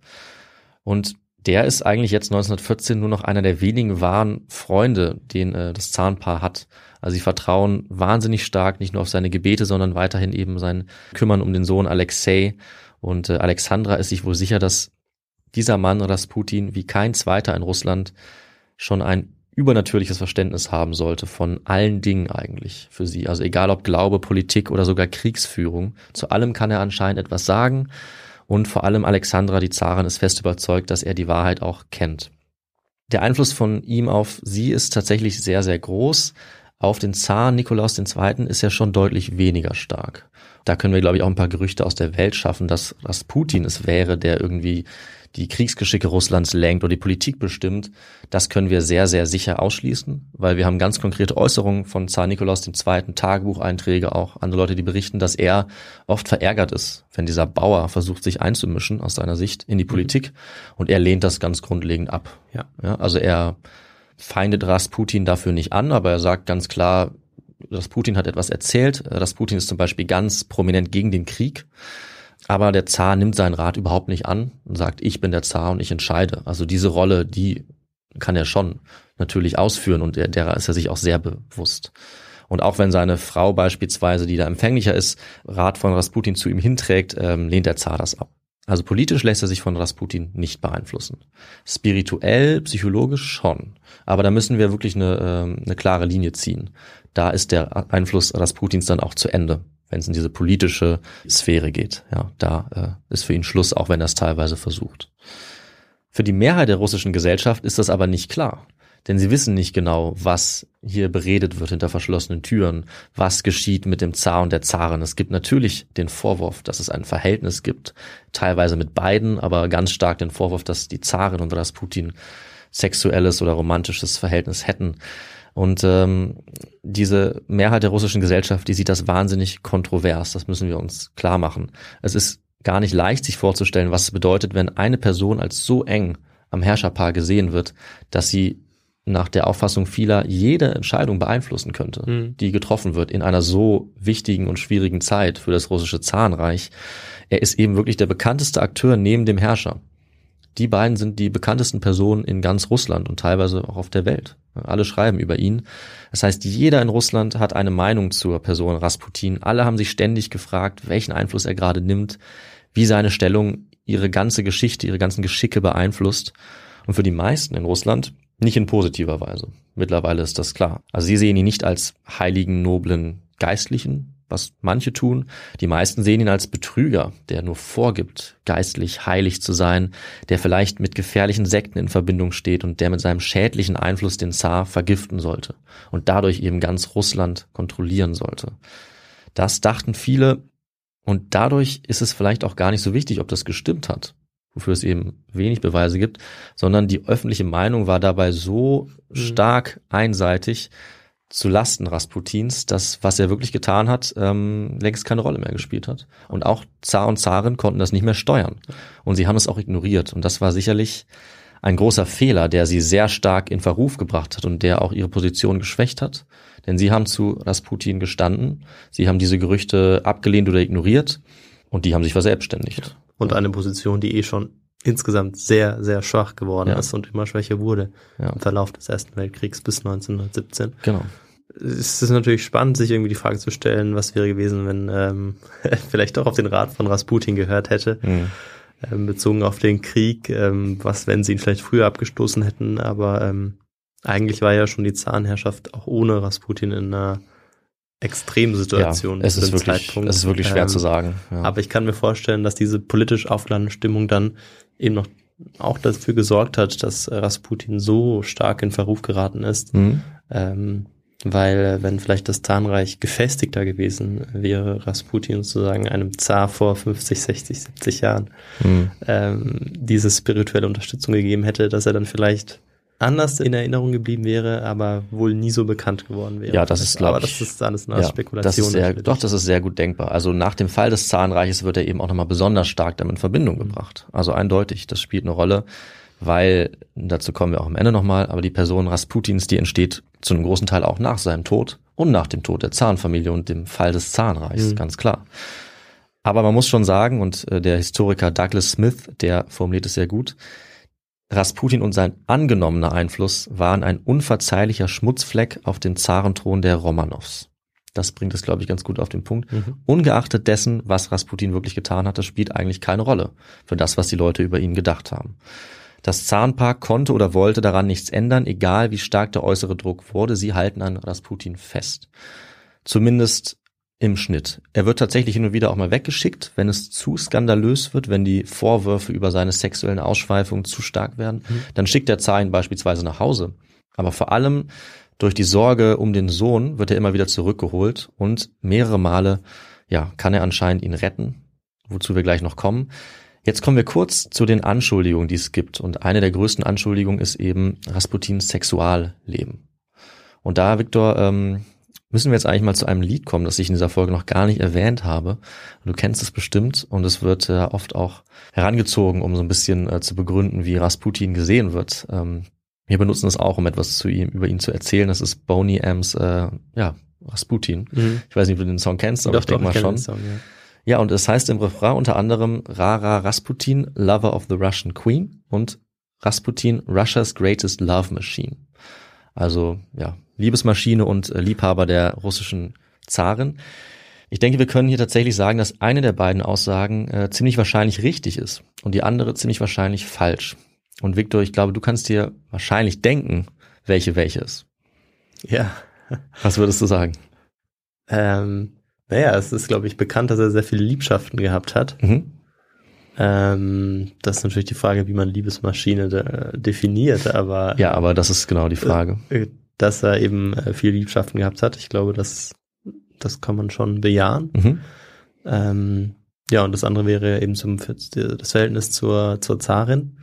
Und der ist eigentlich jetzt 1914 nur noch einer der wenigen wahren Freunde, den äh, das Zahnpaar hat. Also sie vertrauen wahnsinnig stark nicht nur auf seine Gebete, sondern weiterhin eben sein Kümmern um den Sohn Alexei. Und äh, Alexandra ist sich wohl sicher, dass dieser Mann Rasputin wie kein zweiter in Russland schon ein übernatürliches Verständnis haben sollte von allen Dingen eigentlich für sie. Also egal ob Glaube, Politik oder sogar Kriegsführung. Zu allem kann er anscheinend etwas sagen und vor allem Alexandra, die Zarin, ist fest überzeugt, dass er die Wahrheit auch kennt. Der Einfluss von ihm auf sie ist tatsächlich sehr, sehr groß. Auf den Zar Nikolaus II. ist er schon deutlich weniger stark. Da können wir, glaube ich, auch ein paar Gerüchte aus der Welt schaffen, dass Rasputin es wäre, der irgendwie die Kriegsgeschicke Russlands lenkt oder die Politik bestimmt, das können wir sehr, sehr sicher ausschließen, weil wir haben ganz konkrete Äußerungen von Zar Nikolaus II., Tagebucheinträge auch, andere Leute, die berichten, dass er oft verärgert ist, wenn dieser Bauer versucht, sich einzumischen aus seiner Sicht in die mhm. Politik und er lehnt das ganz grundlegend ab. Ja. ja also er feindet Rasputin dafür nicht an, aber er sagt ganz klar, Rasputin hat etwas erzählt. Rasputin ist zum Beispiel ganz prominent gegen den Krieg. Aber der Zar nimmt seinen Rat überhaupt nicht an und sagt, ich bin der Zar und ich entscheide. Also diese Rolle, die kann er schon natürlich ausführen und der, derer ist er sich auch sehr bewusst. Und auch wenn seine Frau beispielsweise, die da empfänglicher ist, Rat von Rasputin zu ihm hinträgt, ähm, lehnt der Zar das ab. Also politisch lässt er sich von Rasputin nicht beeinflussen. Spirituell, psychologisch schon. Aber da müssen wir wirklich eine, äh, eine klare Linie ziehen. Da ist der Einfluss Rasputins dann auch zu Ende, wenn es in diese politische Sphäre geht. Ja, da äh, ist für ihn Schluss, auch wenn er es teilweise versucht. Für die Mehrheit der russischen Gesellschaft ist das aber nicht klar. Denn sie wissen nicht genau, was hier beredet wird hinter verschlossenen Türen, was geschieht mit dem Zar und der Zarin. Es gibt natürlich den Vorwurf, dass es ein Verhältnis gibt, teilweise mit beiden, aber ganz stark den Vorwurf, dass die Zarin und Rasputin sexuelles oder romantisches Verhältnis hätten. Und ähm, diese Mehrheit der russischen Gesellschaft, die sieht das wahnsinnig kontrovers. Das müssen wir uns klar machen. Es ist gar nicht leicht, sich vorzustellen, was es bedeutet, wenn eine Person als so eng am Herrscherpaar gesehen wird, dass sie nach der Auffassung vieler jede Entscheidung beeinflussen könnte, mhm. die getroffen wird in einer so wichtigen und schwierigen Zeit für das russische Zarenreich. Er ist eben wirklich der bekannteste Akteur neben dem Herrscher. Die beiden sind die bekanntesten Personen in ganz Russland und teilweise auch auf der Welt. Alle schreiben über ihn. Das heißt, jeder in Russland hat eine Meinung zur Person Rasputin. Alle haben sich ständig gefragt, welchen Einfluss er gerade nimmt, wie seine Stellung ihre ganze Geschichte, ihre ganzen Geschicke beeinflusst. Und für die meisten in Russland nicht in positiver Weise. Mittlerweile ist das klar. Also sie sehen ihn nicht als heiligen, noblen Geistlichen, was manche tun. Die meisten sehen ihn als Betrüger, der nur vorgibt, geistlich heilig zu sein, der vielleicht mit gefährlichen Sekten in Verbindung steht und der mit seinem schädlichen Einfluss den Zar vergiften sollte und dadurch eben ganz Russland kontrollieren sollte. Das dachten viele und dadurch ist es vielleicht auch gar nicht so wichtig, ob das gestimmt hat wofür es eben wenig Beweise gibt, sondern die öffentliche Meinung war dabei so mhm. stark einseitig zu Lasten Rasputins, dass was er wirklich getan hat, ähm, längst keine Rolle mehr gespielt hat. Und auch Zar und Zarin konnten das nicht mehr steuern. Und sie haben es auch ignoriert. Und das war sicherlich ein großer Fehler, der sie sehr stark in Verruf gebracht hat und der auch ihre Position geschwächt hat. Denn sie haben zu Rasputin gestanden, sie haben diese Gerüchte abgelehnt oder ignoriert und die haben sich verselbstständigt und eine Position, die eh schon insgesamt sehr, sehr schwach geworden ja. ist und immer schwächer wurde ja. im Verlauf des Ersten Weltkriegs bis 1917. Genau. Es ist natürlich spannend, sich irgendwie die Frage zu stellen, was wäre gewesen, wenn ähm, vielleicht doch auf den Rat von Rasputin gehört hätte, mhm. ähm, bezogen auf den Krieg, ähm, was, wenn sie ihn vielleicht früher abgestoßen hätten, aber ähm, eigentlich war ja schon die Zahnherrschaft auch ohne Rasputin in einer Extremsituation. Ja, es, ist wirklich, Zeitpunkt. es ist wirklich schwer ähm, zu sagen. Ja. Aber ich kann mir vorstellen, dass diese politisch aufgeladene Stimmung dann eben noch auch dafür gesorgt hat, dass Rasputin so stark in Verruf geraten ist. Mhm. Ähm, weil wenn vielleicht das Zahnreich gefestigter gewesen wäre, Rasputin sozusagen einem Zar vor 50, 60, 70 Jahren mhm. ähm, diese spirituelle Unterstützung gegeben hätte, dass er dann vielleicht anders in Erinnerung geblieben wäre, aber wohl nie so bekannt geworden wäre. Ja, das ist, glaube ich. Aber das ist alles eine ja, Spekulation. Das sehr, doch, das ist sehr gut denkbar. Also nach dem Fall des Zahnreiches wird er eben auch nochmal besonders stark damit in Verbindung mhm. gebracht. Also eindeutig, das spielt eine Rolle, weil, dazu kommen wir auch am Ende nochmal, aber die Person Rasputins, die entsteht zu einem großen Teil auch nach seinem Tod und nach dem Tod der Zahnfamilie und dem Fall des Zahnreichs, mhm. ganz klar. Aber man muss schon sagen, und äh, der Historiker Douglas Smith, der formuliert es sehr gut, Rasputin und sein angenommener Einfluss waren ein unverzeihlicher Schmutzfleck auf dem Zarenthron der Romanows. Das bringt es, glaube ich, ganz gut auf den Punkt. Mhm. Ungeachtet dessen, was Rasputin wirklich getan hat, das spielt eigentlich keine Rolle für das, was die Leute über ihn gedacht haben. Das Zarenpaar konnte oder wollte daran nichts ändern, egal wie stark der äußere Druck wurde. Sie halten an Rasputin fest. Zumindest im Schnitt. Er wird tatsächlich hin und wieder auch mal weggeschickt, wenn es zu skandalös wird, wenn die Vorwürfe über seine sexuellen Ausschweifungen zu stark werden. Mhm. Dann schickt der Zar ihn beispielsweise nach Hause. Aber vor allem durch die Sorge um den Sohn wird er immer wieder zurückgeholt und mehrere Male, ja, kann er anscheinend ihn retten, wozu wir gleich noch kommen. Jetzt kommen wir kurz zu den Anschuldigungen, die es gibt. Und eine der größten Anschuldigungen ist eben Rasputins Sexualleben. Und da, Viktor, ähm, müssen wir jetzt eigentlich mal zu einem Lied kommen, das ich in dieser Folge noch gar nicht erwähnt habe. Du kennst es bestimmt und es wird äh, oft auch herangezogen, um so ein bisschen äh, zu begründen, wie Rasputin gesehen wird. Ähm, wir benutzen es auch, um etwas zu ihm, über ihn zu erzählen. Das ist Boney M's, äh, ja, Rasputin. Mhm. Ich weiß nicht, ob du den Song kennst, aber doch, ich denke mal schon. Song, ja. ja, und es heißt im Refrain unter anderem Rara Rasputin, Lover of the Russian Queen und Rasputin, Russia's Greatest Love Machine. Also ja, Liebesmaschine und äh, Liebhaber der russischen Zaren. Ich denke, wir können hier tatsächlich sagen, dass eine der beiden Aussagen äh, ziemlich wahrscheinlich richtig ist und die andere ziemlich wahrscheinlich falsch. Und Victor, ich glaube, du kannst dir wahrscheinlich denken, welche welche ist. Ja. Was würdest du sagen? Ähm, naja, es ist, glaube ich, bekannt, dass er sehr viele Liebschaften gehabt hat. Mhm. Ähm, das ist natürlich die Frage, wie man Liebesmaschine de definiert, aber Ja, aber das ist genau die Frage. äh, dass er eben äh, viele Liebschaften gehabt hat, ich glaube, das, das kann man schon bejahen. Mhm. Ähm, ja, und das andere wäre eben zum, das Verhältnis zur, zur Zarin.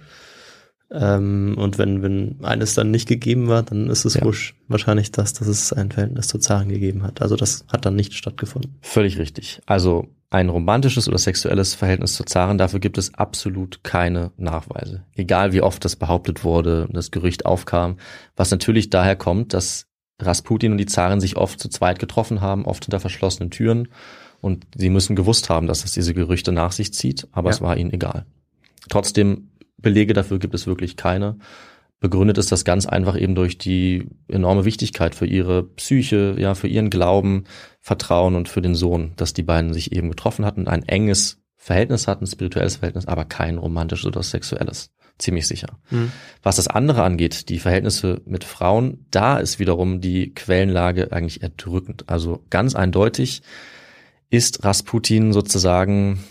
Ähm, und wenn, wenn eines dann nicht gegeben war, dann ist es Ja. wahrscheinlich das, dass es ein Verhältnis zur Zarin gegeben hat. Also das hat dann nicht stattgefunden. Völlig richtig. Also ein romantisches oder sexuelles Verhältnis zur Zarin, dafür gibt es absolut keine Nachweise. Egal wie oft das behauptet wurde, das Gerücht aufkam, was natürlich daher kommt, dass Rasputin und die Zarin sich oft zu zweit getroffen haben, oft hinter verschlossenen Türen und sie müssen gewusst haben, dass es diese Gerüchte nach sich zieht, aber Ja. es war ihnen egal. Trotzdem, Belege dafür gibt es wirklich keine. Begründet ist das ganz einfach eben durch die enorme Wichtigkeit für ihre Psyche, ja, für ihren Glauben, Vertrauen und für den Sohn, dass die beiden sich eben getroffen hatten, ein enges Verhältnis hatten, spirituelles Verhältnis, aber kein romantisches oder sexuelles. Ziemlich sicher. Mhm. Was das andere angeht, die Verhältnisse mit Frauen, da ist wiederum die Quellenlage eigentlich erdrückend. Also ganz eindeutig ist Rasputin sozusagen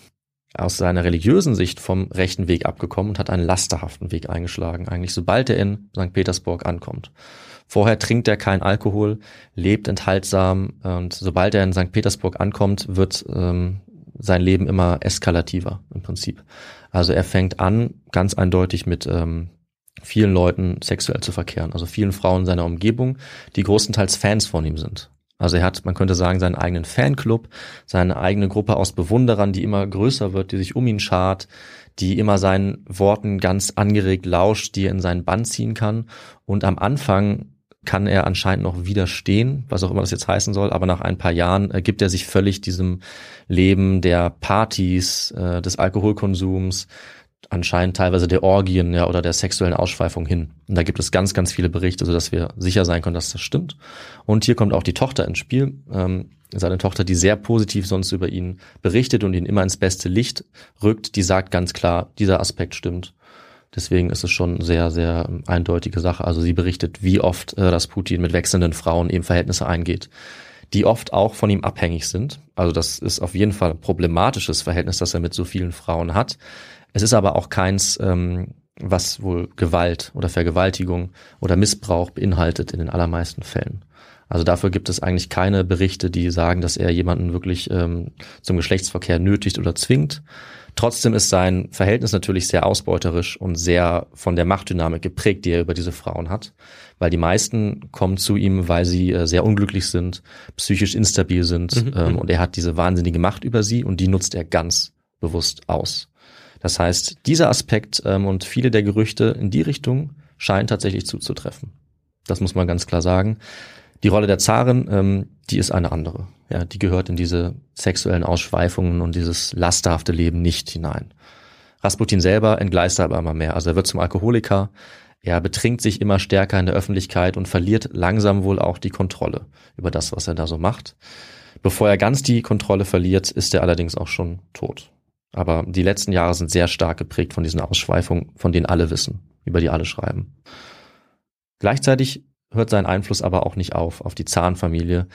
aus seiner religiösen Sicht vom rechten Weg abgekommen und hat einen lasterhaften Weg eingeschlagen, eigentlich sobald er in St. Petersburg ankommt. Vorher trinkt er kein Alkohol, lebt enthaltsam und sobald er in St. Petersburg ankommt, wird ähm, sein Leben immer eskalativer im Prinzip. Also er fängt an, ganz eindeutig mit ähm, vielen Leuten sexuell zu verkehren, also vielen Frauen in seiner Umgebung, die größtenteils Fans von ihm sind. Also er hat, man könnte sagen, seinen eigenen Fanclub, seine eigene Gruppe aus Bewunderern, die immer größer wird, die sich um ihn schart, die immer seinen Worten ganz angeregt lauscht, die er in seinen Bann ziehen kann. Und am Anfang kann er anscheinend noch widerstehen, was auch immer das jetzt heißen soll, aber nach ein paar Jahren äh, gibt er sich völlig diesem Leben der Partys, äh, des Alkoholkonsums, anscheinend teilweise der Orgien ja, oder der sexuellen Ausschweifung hin. Und da gibt es ganz, ganz viele Berichte, sodass wir sicher sein können, dass das stimmt. Und hier kommt auch die Tochter ins Spiel. Ähm, seine Tochter, die sehr positiv sonst über ihn berichtet und ihn immer ins beste Licht rückt, die sagt ganz klar, dieser Aspekt stimmt. Deswegen ist es schon sehr, sehr ähm, eindeutige Sache. Also sie berichtet, wie oft äh, dass Putin mit wechselnden Frauen eben Verhältnisse eingeht, die oft auch von ihm abhängig sind. Also das ist auf jeden Fall ein problematisches Verhältnis, das er mit so vielen Frauen hat. Es ist aber auch keins, ähm, was wohl Gewalt oder Vergewaltigung oder Missbrauch beinhaltet in den allermeisten Fällen. Also dafür gibt es eigentlich keine Berichte, die sagen, dass er jemanden wirklich ähm, zum Geschlechtsverkehr nötigt oder zwingt. Trotzdem ist sein Verhältnis natürlich sehr ausbeuterisch und sehr von der Machtdynamik geprägt, die er über diese Frauen hat. Weil die meisten kommen zu ihm, weil sie äh, sehr unglücklich sind, psychisch instabil sind Mhm, ähm, mhm. und er hat diese wahnsinnige Macht über sie und die nutzt er ganz bewusst aus. Das heißt, dieser Aspekt ähm, und viele der Gerüchte in die Richtung scheinen tatsächlich zuzutreffen. Das muss man ganz klar sagen. Die Rolle der Zarin, ähm, die ist eine andere. Ja, die gehört in diese sexuellen Ausschweifungen und dieses lasterhafte Leben nicht hinein. Rasputin selber entgleist aber immer mehr. Also er wird zum Alkoholiker, er betrinkt sich immer stärker in der Öffentlichkeit und verliert langsam wohl auch die Kontrolle über das, was er da so macht. Bevor er ganz die Kontrolle verliert, ist er allerdings auch schon tot. Aber die letzten Jahre sind sehr stark geprägt von diesen Ausschweifungen, von denen alle wissen, über die alle schreiben. Gleichzeitig hört sein Einfluss aber auch nicht auf, auf die Zahnfamilie.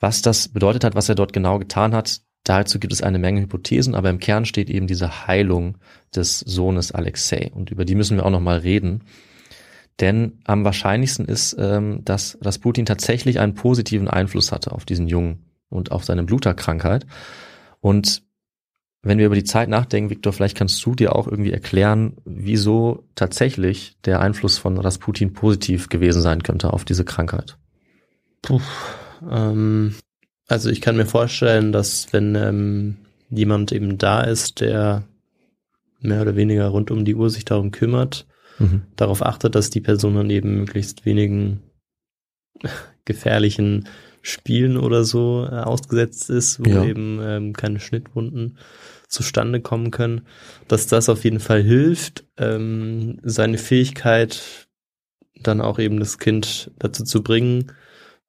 Was das bedeutet hat, was er dort genau getan hat, dazu gibt es eine Menge Hypothesen, aber im Kern steht eben diese Heilung des Sohnes Alexei. Und über die müssen wir auch nochmal reden. Denn am wahrscheinlichsten ist, ähm, dass Rasputin tatsächlich einen positiven Einfluss hatte auf diesen Jungen und auf seine Bluterkrankheit. Und wenn wir über die Zeit nachdenken, Viktor, vielleicht kannst du dir auch irgendwie erklären, wieso tatsächlich der Einfluss von Rasputin positiv gewesen sein könnte auf diese Krankheit. Puh, ähm, also ich kann mir vorstellen, dass wenn ähm, jemand eben da ist, der mehr oder weniger rund um die Uhr sich darum kümmert, Mhm. darauf achtet, dass die Person dann eben möglichst wenigen gefährlichen Spielen oder so äh, ausgesetzt ist, wo Ja. eben ähm, keine Schnittwunden zustande kommen können, dass das auf jeden Fall hilft, ähm, seine Fähigkeit dann auch eben das Kind dazu zu bringen,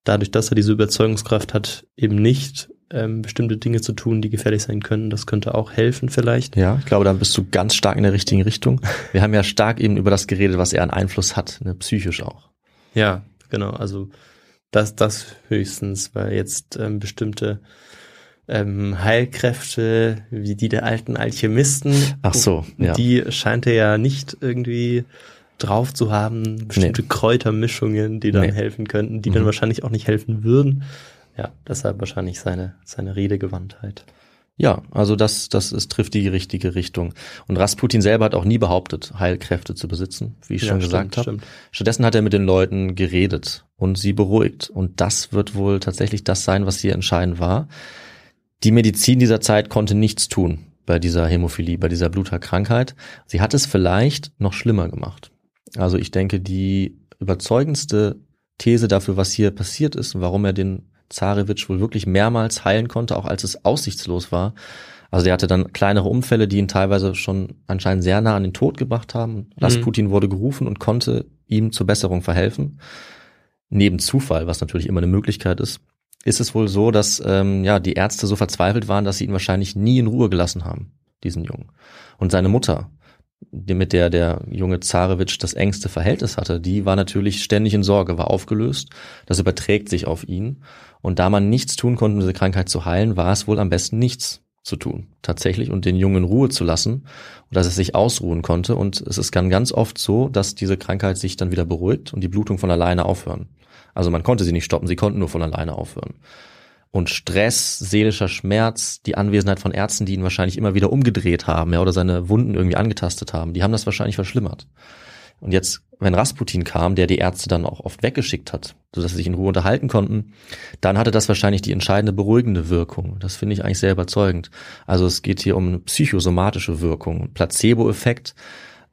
dadurch, dass er diese Überzeugungskraft hat, eben nicht ähm, bestimmte Dinge zu tun, die gefährlich sein können. Das könnte auch helfen vielleicht. Ja, ich glaube, da bist du ganz stark in der richtigen Richtung. Wir haben ja stark eben über das geredet, was er an Einfluss hat, ne, psychisch auch. Ja, genau. Also das, das höchstens, weil jetzt ähm, bestimmte ähm, Heilkräfte wie die der alten Alchemisten, Ach so, ja. die scheint er ja nicht irgendwie drauf zu haben, bestimmte Nee. Kräutermischungen, die dann Nee. helfen könnten, die Mhm. dann wahrscheinlich auch nicht helfen würden. Ja, deshalb wahrscheinlich seine, seine Redegewandtheit. Ja, also das, das ist, trifft die richtige Richtung. Und Rasputin selber hat auch nie behauptet, Heilkräfte zu besitzen, wie ich Ja, schon stimmt, gesagt habe. Stattdessen hat er mit den Leuten geredet und sie beruhigt. Und das wird wohl tatsächlich das sein, was hier entscheidend war. Die Medizin dieser Zeit konnte nichts tun bei dieser Hämophilie, bei dieser Bluterkrankheit. Sie hat es vielleicht noch schlimmer gemacht. Also ich denke, die überzeugendste These dafür, was hier passiert ist und warum er den Zarewitsch wohl wirklich mehrmals heilen konnte, auch als es aussichtslos war. Also er hatte dann kleinere Unfälle, die ihn teilweise schon anscheinend sehr nah an den Tod gebracht haben. Rasputin wurde gerufen und konnte ihm zur Besserung verhelfen. Neben Zufall, was natürlich immer eine Möglichkeit ist, ist es wohl so, dass ähm, ja die Ärzte so verzweifelt waren, dass sie ihn wahrscheinlich nie in Ruhe gelassen haben, diesen Jungen. Und seine Mutter, mit der der junge Zarewitsch das engste Verhältnis hatte, die war natürlich ständig in Sorge, war aufgelöst. Das überträgt sich auf ihn. Und da man nichts tun konnte, um diese Krankheit zu heilen, war es wohl am besten nichts zu tun, tatsächlich, und den Jungen in Ruhe zu lassen, dass er sich ausruhen konnte. Und es ist dann ganz oft so, dass diese Krankheit sich dann wieder beruhigt und die Blutung von alleine aufhören. Also man konnte sie nicht stoppen, sie konnten nur von alleine aufhören. Und Stress, seelischer Schmerz, die Anwesenheit von Ärzten, die ihn wahrscheinlich immer wieder umgedreht haben, ja, oder seine Wunden irgendwie angetastet haben, die haben das wahrscheinlich verschlimmert. Und jetzt, wenn Rasputin kam, der die Ärzte dann auch oft weggeschickt hat, sodass sie sich in Ruhe unterhalten konnten, dann hatte das wahrscheinlich die entscheidende beruhigende Wirkung. Das finde ich eigentlich sehr überzeugend. Also es geht hier um eine psychosomatische Wirkung, Placebo-Effekt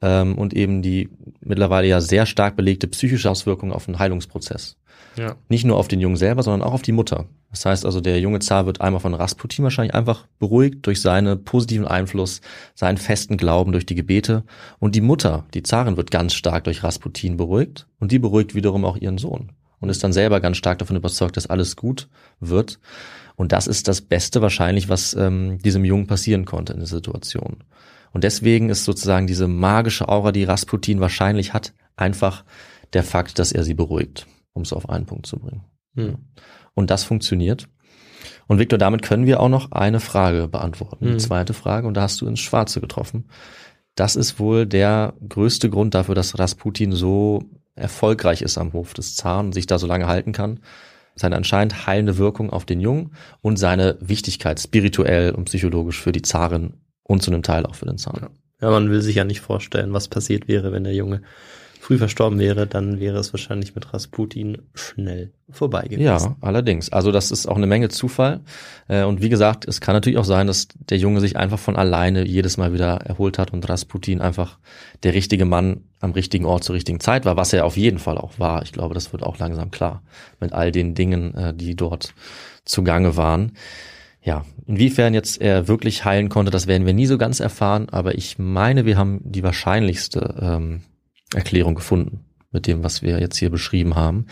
ähm, und eben die mittlerweile ja sehr stark belegte psychische Auswirkung auf den Heilungsprozess. Ja. Nicht nur auf den Jungen selber, sondern auch auf die Mutter. Das heißt also, der junge Zar wird einmal von Rasputin wahrscheinlich einfach beruhigt durch seinen positiven Einfluss, seinen festen Glauben durch die Gebete. Und die Mutter, die Zarin, wird ganz stark durch Rasputin beruhigt. Und die beruhigt wiederum auch ihren Sohn. Und ist dann selber ganz stark davon überzeugt, dass alles gut wird. Und das ist das Beste wahrscheinlich, was ähm, diesem Jungen passieren konnte in der Situation. Und deswegen ist sozusagen diese magische Aura, die Rasputin wahrscheinlich hat, einfach der Fakt, dass er sie beruhigt, um es auf einen Punkt zu bringen. Hm. Und das funktioniert. Und Victor, damit können wir auch noch eine Frage beantworten. Die Mhm. zweite Frage, und da hast du ins Schwarze getroffen. Das ist wohl der größte Grund dafür, dass Rasputin so erfolgreich ist am Hof des Zaren und sich da so lange halten kann. Seine anscheinend heilende Wirkung auf den Jungen und seine Wichtigkeit spirituell und psychologisch für die Zarin und zu einem Teil auch für den Zaren. Ja. Ja, man will sich ja nicht vorstellen, was passiert wäre, wenn der Junge früh verstorben wäre, dann wäre es wahrscheinlich mit Rasputin schnell vorbei gewesen. Ja, allerdings. Also das ist auch eine Menge Zufall. Äh, Und wie gesagt, es kann natürlich auch sein, dass der Junge sich einfach von alleine jedes Mal wieder erholt hat und Rasputin einfach der richtige Mann am richtigen Ort zur richtigen Zeit war, was er auf jeden Fall auch war. Ich glaube, das wird auch langsam klar mit all den Dingen, äh, die dort zugange waren. Ja, inwiefern jetzt er wirklich heilen konnte, das werden wir nie so ganz erfahren, aber ich meine, wir haben die wahrscheinlichste ähm, Erklärung gefunden mit dem, was wir jetzt hier beschrieben haben.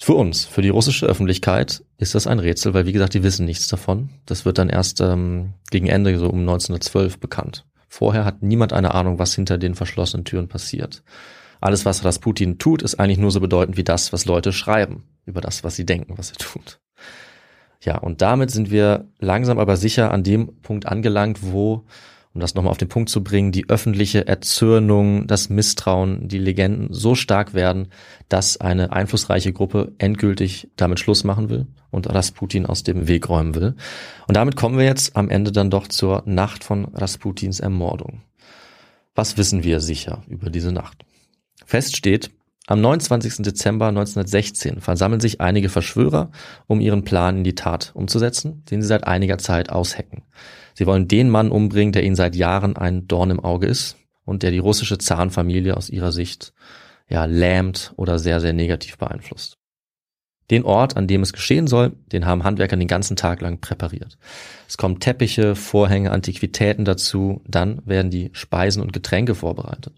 Für uns, für die russische Öffentlichkeit ist das ein Rätsel, weil wie gesagt, die wissen nichts davon. Das wird dann erst ähm, gegen Ende, so um 1912 bekannt. Vorher hat niemand eine Ahnung, was hinter den verschlossenen Türen passiert. Alles, was Rasputin tut, ist eigentlich nur so bedeutend wie das, was Leute schreiben über das, was sie denken, was er tut. Ja, und damit sind wir langsam aber sicher an dem Punkt angelangt, wo, um das nochmal auf den Punkt zu bringen, die öffentliche Erzürnung, das Misstrauen, die Legenden so stark werden, dass eine einflussreiche Gruppe endgültig damit Schluss machen will und Rasputin aus dem Weg räumen will. Und damit kommen wir jetzt am Ende dann doch zur Nacht von Rasputins Ermordung. Was wissen wir sicher über diese Nacht? Fest steht, am 29. Dezember 1916 versammeln sich einige Verschwörer, um ihren Plan in die Tat umzusetzen, den sie seit einiger Zeit aushecken. Sie wollen den Mann umbringen, der ihnen seit Jahren ein Dorn im Auge ist und der die russische Zarenfamilie aus ihrer Sicht ja lähmt oder sehr, sehr negativ beeinflusst. Den Ort, an dem es geschehen soll, den haben Handwerker den ganzen Tag lang präpariert. Es kommen Teppiche, Vorhänge, Antiquitäten dazu, dann werden die Speisen und Getränke vorbereitet.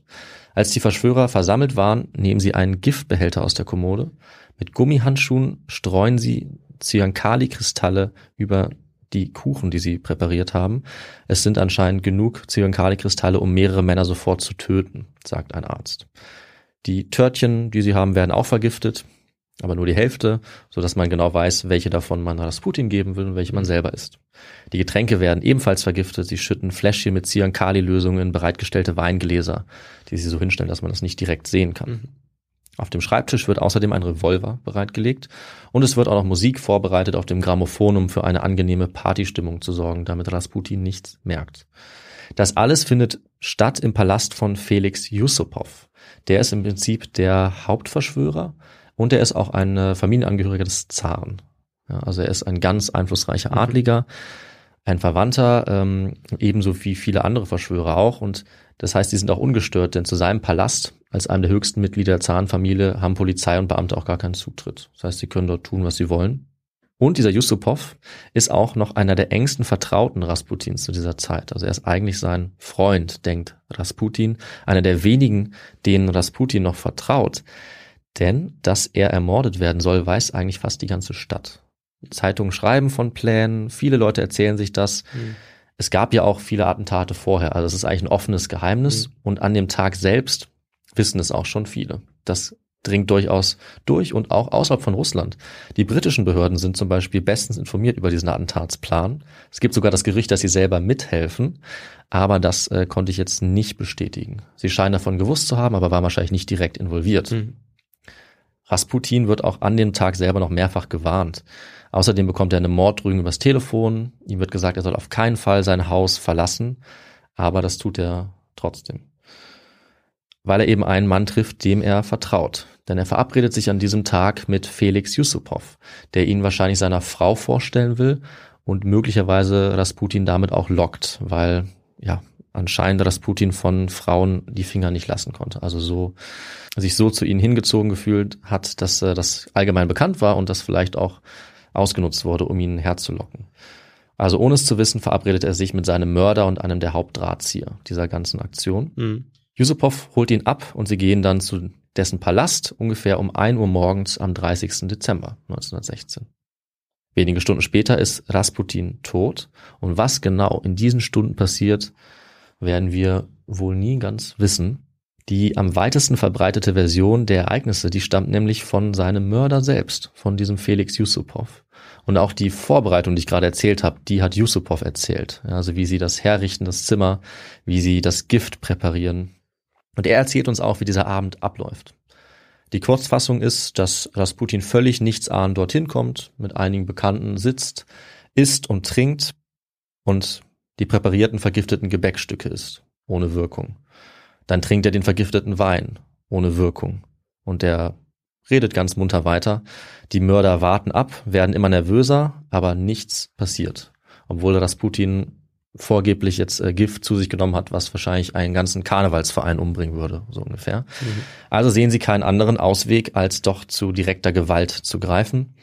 Als die Verschwörer versammelt waren, nehmen sie einen Giftbehälter aus der Kommode. Mit Gummihandschuhen streuen sie Zyankali-Kristalle über die Kuchen, die sie präpariert haben. Es sind anscheinend genug Zyankali-Kristalle, um mehrere Männer sofort zu töten, sagt ein Arzt. Die Törtchen, die sie haben, werden auch vergiftet aber nur die Hälfte, so dass man genau weiß, welche davon man Rasputin geben will und welche man selber isst. Die Getränke werden ebenfalls vergiftet. Sie schütten Fläschchen mit Cyankali-Lösungen in bereitgestellte Weingläser, die sie so hinstellen, dass man das nicht direkt sehen kann. Mhm. Auf dem Schreibtisch wird außerdem ein Revolver bereitgelegt und es wird auch noch Musik vorbereitet auf dem Grammophon, um für eine angenehme Partystimmung zu sorgen, damit Rasputin nichts merkt. Das alles findet statt im Palast von Felix Yusupov. Der ist im Prinzip der Hauptverschwörer und er ist auch ein äh, Familienangehöriger des Zaren. Ja, also er ist ein ganz einflussreicher mhm. Ein Verwandter, ähm, ebenso wie viele andere Verschwörer auch. Und das heißt, die sind auch ungestört, denn zu seinem Palast, als einem der höchsten Mitglieder der Zarenfamilie, haben Polizei und Beamte auch gar keinen Zutritt. Das heißt, sie können dort tun, was sie wollen. Und dieser Yusupov ist auch noch einer der engsten Vertrauten Rasputins zu dieser Zeit. Also er ist eigentlich sein Freund, denkt Rasputin, einer der wenigen, denen Rasputin noch vertraut. Denn, dass er ermordet werden soll, weiß eigentlich fast die ganze Stadt. Zeitungen schreiben von Plänen, viele Leute erzählen sich das. Mhm. Es gab ja auch viele Attentate vorher, also es ist eigentlich ein offenes Geheimnis. Mhm. Und an dem Tag selbst wissen es auch schon viele. Das dringt durchaus durch und auch außerhalb von Russland. Die britischen Behörden sind zum Beispiel bestens informiert über diesen Attentatsplan. Es gibt sogar das Gerücht, dass sie selber mithelfen, aber das äh, konnte ich jetzt nicht bestätigen. Sie scheinen davon gewusst zu haben, aber waren wahrscheinlich nicht direkt involviert. Mhm. Rasputin wird auch an dem Tag selber noch mehrfach gewarnt. Außerdem bekommt er eine Morddrohung übers Telefon. Ihm wird gesagt, er soll auf keinen Fall sein Haus verlassen. Aber das tut er trotzdem. Weil er eben einen Mann trifft, dem er vertraut. Denn er verabredet sich an diesem Tag mit Felix Yusupov, der ihn wahrscheinlich seiner Frau vorstellen will und möglicherweise Rasputin damit auch lockt, weil ja, anscheinend Rasputin von Frauen die Finger nicht lassen konnte. Also so sich so zu ihnen hingezogen gefühlt hat, dass äh, das allgemein bekannt war und das vielleicht auch ausgenutzt wurde, um ihn herzulocken. Also ohne es zu wissen, verabredet er sich mit seinem Mörder und einem der Hauptdrahtzieher dieser ganzen Aktion. Mhm. Yusupov holt ihn ab und sie gehen dann zu dessen Palast ungefähr um ein Uhr morgens am 30. Dezember 1916. Wenige Stunden später ist Rasputin tot und was genau in diesen Stunden passiert, werden wir wohl nie ganz wissen. Die am weitesten verbreitete Version der Ereignisse, die stammt nämlich von seinem Mörder selbst, von diesem Felix Yusupov. Und auch die Vorbereitung, die ich gerade erzählt habe, die hat Yusupov erzählt. Also wie sie das herrichten, das Zimmer, wie sie das Gift präparieren. Und er erzählt uns auch, wie dieser Abend abläuft. Die Kurzfassung ist, dass Rasputin völlig nichtsahnend dorthin kommt, mit einigen Bekannten sitzt, isst und trinkt und die präparierten vergifteten Gebäckstücke isst, ohne Wirkung. Dann trinkt er den vergifteten Wein, ohne Wirkung. Und er redet ganz munter weiter. Die Mörder warten ab, werden immer nervöser, aber nichts passiert. Obwohl Rasputin vorgeblich jetzt äh, Gift zu sich genommen hat, was wahrscheinlich einen ganzen Karnevalsverein umbringen würde, so ungefähr. Mhm. Also sehen sie keinen anderen Ausweg, als doch zu direkter Gewalt zu greifen.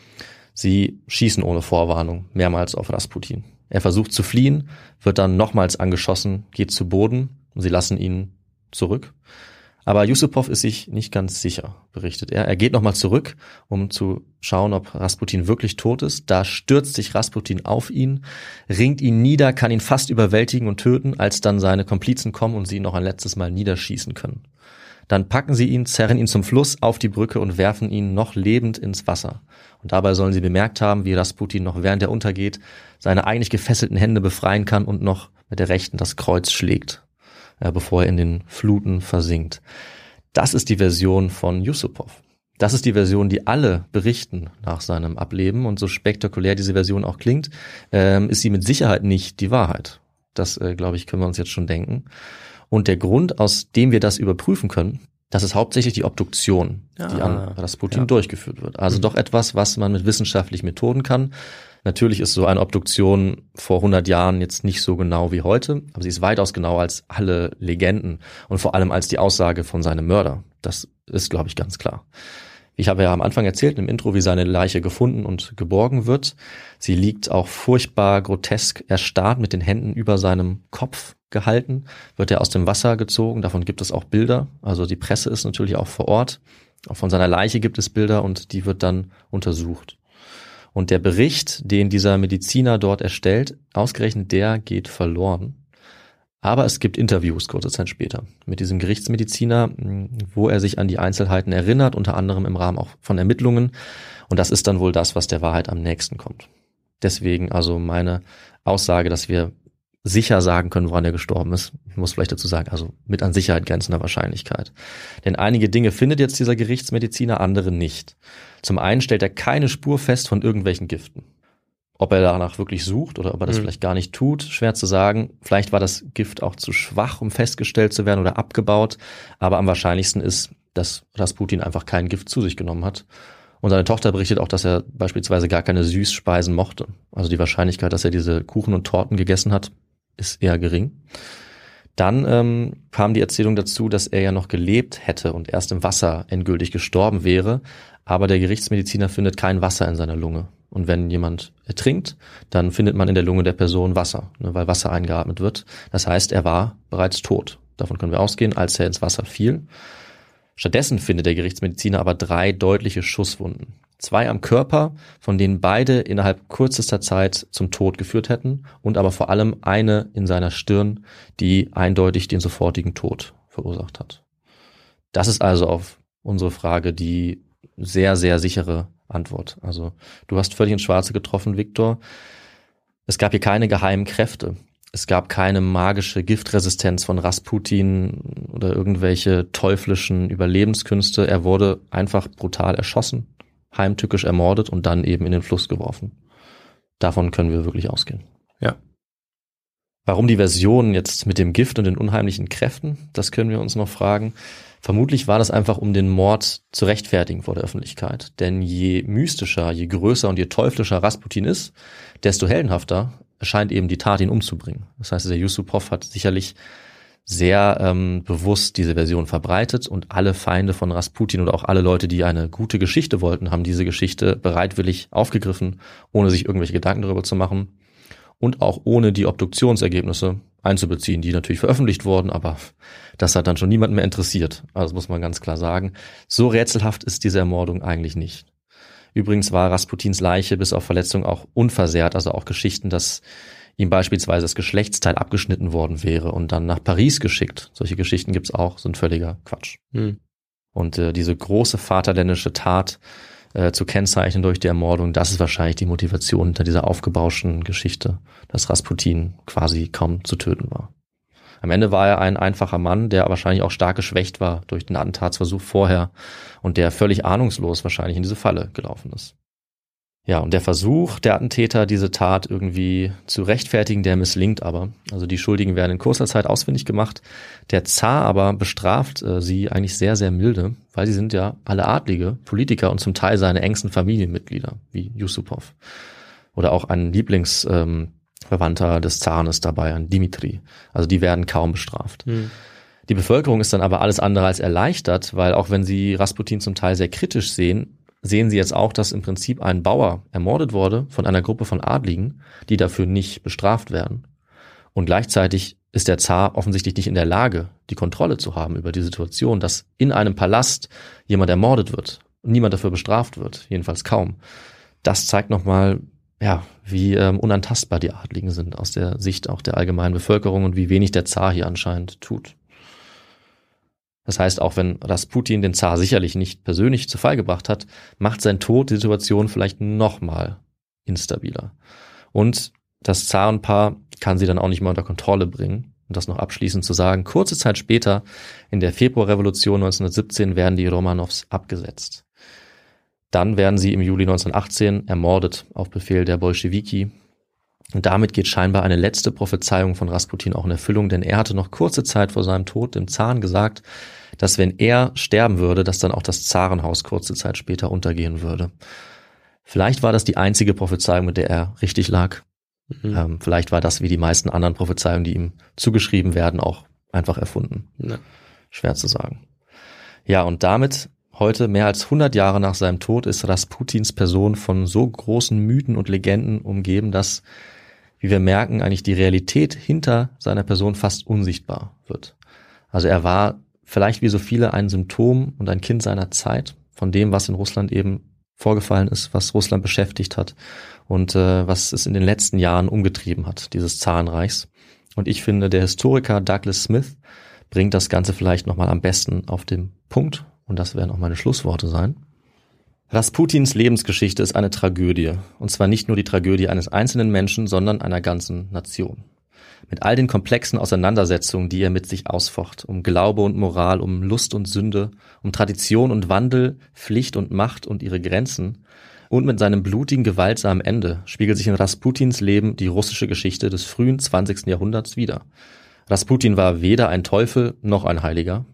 Sie schießen ohne Vorwarnung mehrmals auf Rasputin. Er versucht zu fliehen, wird dann nochmals angeschossen, geht zu Boden und sie lassen ihn zurück. Aber Yusupov ist sich nicht ganz sicher, berichtet er. Er geht nochmal zurück, um zu schauen, ob Rasputin wirklich tot ist. Da stürzt sich Rasputin auf ihn, ringt ihn nieder, kann ihn fast überwältigen und töten, als dann seine Komplizen kommen und sie ihn noch ein letztes Mal niederschießen können. Dann packen sie ihn, zerren ihn zum Fluss auf die Brücke und werfen ihn noch lebend ins Wasser. Und dabei sollen sie bemerkt haben, wie Rasputin noch während er untergeht, seine eigentlich gefesselten Hände befreien kann und noch mit der rechten das Kreuz schlägt, äh, bevor er in den Fluten versinkt. Das ist die Version von Yusupov. Das ist die Version, die alle berichten nach seinem Ableben. Und so spektakulär diese Version auch klingt, ähm, ist sie mit Sicherheit nicht die Wahrheit. Das, äh, glaube ich, können wir uns jetzt schon denken. Und der Grund, aus dem wir das überprüfen können, das ist hauptsächlich die Obduktion, ja, die an Rasputin ja. durchgeführt wird. Also mhm. doch etwas, was man mit wissenschaftlichen Methoden kann. Natürlich ist so eine Obduktion vor 100 Jahren jetzt nicht so genau wie heute, aber sie ist weitaus genauer als alle Legenden und vor allem als die Aussage von seinem Mörder. Das ist, glaube ich, ganz klar. Ich habe ja am Anfang erzählt im Intro, wie seine Leiche gefunden und geborgen wird. Sie liegt auch furchtbar grotesk erstarrt mit den Händen über seinem Kopf gehalten, wird er aus dem Wasser gezogen. Davon gibt es auch Bilder. Also die Presse ist natürlich auch vor Ort. Auch von seiner Leiche gibt es Bilder und die wird dann untersucht. Und der Bericht, den dieser Mediziner dort erstellt, ausgerechnet der geht verloren. Aber es gibt Interviews kurze Zeit später mit diesem Gerichtsmediziner, wo er sich an die Einzelheiten erinnert, unter anderem im Rahmen auch von Ermittlungen. Und das ist dann wohl das, was der Wahrheit am nächsten kommt. Deswegen also meine Aussage, dass wir sicher sagen können, woran er gestorben ist. Ich muss vielleicht dazu sagen, also mit an Sicherheit grenzender Wahrscheinlichkeit. Denn einige Dinge findet jetzt dieser Gerichtsmediziner, andere nicht. Zum einen stellt er keine Spur fest von irgendwelchen Giften. Ob er danach wirklich sucht oder ob er das mhm. vielleicht gar nicht tut, schwer zu sagen. Vielleicht war das Gift auch zu schwach, um festgestellt zu werden oder abgebaut. Aber am wahrscheinlichsten ist, dass Rasputin einfach kein Gift zu sich genommen hat. Und seine Tochter berichtet auch, dass er beispielsweise gar keine Süßspeisen mochte. Also die Wahrscheinlichkeit, dass er diese Kuchen und Torten gegessen hat, ist eher gering. Dann ähm, kam die Erzählung dazu, dass er ja noch gelebt hätte und erst im Wasser endgültig gestorben wäre, aber der Gerichtsmediziner findet kein Wasser in seiner Lunge. Und wenn jemand ertrinkt, dann findet man in der Lunge der Person Wasser, ne, weil Wasser eingeatmet wird. Das heißt, er war bereits tot. Davon können wir ausgehen, als er ins Wasser fiel. Stattdessen findet der Gerichtsmediziner aber drei deutliche Schusswunden. Zwei am Körper, von denen beide innerhalb kürzester Zeit zum Tod geführt hätten und aber vor allem eine in seiner Stirn, die eindeutig den sofortigen Tod verursacht hat. Das ist also auf unsere Frage die sehr, sehr sichere Antwort. Also du hast völlig ins Schwarze getroffen, Viktor. Es gab hier keine geheimen Kräfte. Es gab keine magische Giftresistenz von Rasputin oder irgendwelche teuflischen Überlebenskünste. Er wurde einfach brutal erschossen, heimtückisch ermordet und dann eben in den Fluss geworfen. Davon können wir wirklich ausgehen. Ja. Warum die Version jetzt mit dem Gift und den unheimlichen Kräften, das können wir uns noch fragen. Vermutlich war das einfach, um den Mord zu rechtfertigen vor der Öffentlichkeit. Denn je mystischer, je größer und je teuflischer Rasputin ist, desto heldenhafter erscheint eben die Tat, ihn umzubringen. Das heißt, der Yusupov hat sicherlich sehr ähm, bewusst diese Version verbreitet und alle Feinde von Rasputin oder auch alle Leute, die eine gute Geschichte wollten, haben diese Geschichte bereitwillig aufgegriffen, ohne sich irgendwelche Gedanken darüber zu machen und auch ohne die Obduktionsergebnisse einzubeziehen, die natürlich veröffentlicht wurden, aber das hat dann schon niemand mehr interessiert. Also muss man ganz klar sagen. So rätselhaft ist diese Ermordung eigentlich nicht. Übrigens war Rasputins Leiche bis auf Verletzung auch unversehrt, also auch Geschichten, dass ihm beispielsweise das Geschlechtsteil abgeschnitten worden wäre und dann nach Paris geschickt. Solche Geschichten gibt's auch, sind völliger Quatsch. Hm. Und äh, diese große vaterländische Tat äh, zu kennzeichnen durch die Ermordung, das ist wahrscheinlich die Motivation hinter dieser aufgebauschten Geschichte, dass Rasputin quasi kaum zu töten war. Am Ende war er ein einfacher Mann, der wahrscheinlich auch stark geschwächt war durch den Attentatsversuch vorher und der völlig ahnungslos wahrscheinlich in diese Falle gelaufen ist. Ja, und der Versuch der Attentäter, diese Tat irgendwie zu rechtfertigen, der misslingt aber. Also die Schuldigen werden in kurzer Zeit ausfindig gemacht. Der Zar aber bestraft äh, sie eigentlich sehr, sehr milde, weil sie sind ja alle Adlige, Politiker und zum Teil seine engsten Familienmitglieder, wie Yusupov. Oder auch ein Lieblingsverwandter ähm, des Zaren ist dabei, ein Dimitri. Also die werden kaum bestraft. Hm. Die Bevölkerung ist dann aber alles andere als erleichtert, weil auch wenn sie Rasputin zum Teil sehr kritisch sehen, sehen Sie jetzt auch, dass im Prinzip ein Bauer ermordet wurde von einer Gruppe von Adligen, die dafür nicht bestraft werden. Und gleichzeitig ist der Zar offensichtlich nicht in der Lage, die Kontrolle zu haben über die Situation, dass in einem Palast jemand ermordet wird und niemand dafür bestraft wird, jedenfalls kaum. Das zeigt nochmal, ja, wie ähm, unantastbar die Adligen sind aus der Sicht auch der allgemeinen Bevölkerung und wie wenig der Zar hier anscheinend tut. Das heißt, auch wenn Rasputin den Zar sicherlich nicht persönlich zu Fall gebracht hat, macht sein Tod die Situation vielleicht nochmal instabiler. Und das Zarenpaar kann sie dann auch nicht mehr unter Kontrolle bringen. Und das noch abschließend zu sagen, kurze Zeit später, in der Februarrevolution 1917, werden die Romanows abgesetzt. Dann werden sie im Juli 1918 ermordet auf Befehl der Bolschewiki. Und damit geht scheinbar eine letzte Prophezeiung von Rasputin auch in Erfüllung, denn er hatte noch kurze Zeit vor seinem Tod dem Zaren gesagt, dass wenn er sterben würde, dass dann auch das Zarenhaus kurze Zeit später untergehen würde. Vielleicht war das die einzige Prophezeiung, mit der er richtig lag. Mhm. Ähm, vielleicht war das wie die meisten anderen Prophezeiungen, die ihm zugeschrieben werden, auch einfach erfunden. Ja. Schwer zu sagen. Ja, und damit Heute, mehr als 100 Jahre nach seinem Tod, ist Rasputins Person von so großen Mythen und Legenden umgeben, dass, wie wir merken, eigentlich die Realität hinter seiner Person fast unsichtbar wird. Also er war vielleicht wie so viele ein Symptom und ein Kind seiner Zeit, von dem, was in Russland eben vorgefallen ist, was Russland beschäftigt hat und äh, was es in den letzten Jahren umgetrieben hat, dieses Zarenreichs. Und ich finde, der Historiker Douglas Smith bringt das Ganze vielleicht nochmal am besten auf den Punkt und das werden auch meine Schlussworte sein. Rasputins Lebensgeschichte ist eine Tragödie. Und zwar nicht nur die Tragödie eines einzelnen Menschen, sondern einer ganzen Nation. Mit all den komplexen Auseinandersetzungen, die er mit sich ausfocht, um Glaube und Moral, um Lust und Sünde, um Tradition und Wandel, Pflicht und Macht und ihre Grenzen, und mit seinem blutigen, gewaltsamen Ende spiegelt sich in Rasputins Leben die russische Geschichte des frühen 20. Jahrhunderts wider. Rasputin war weder ein Teufel noch ein Heiliger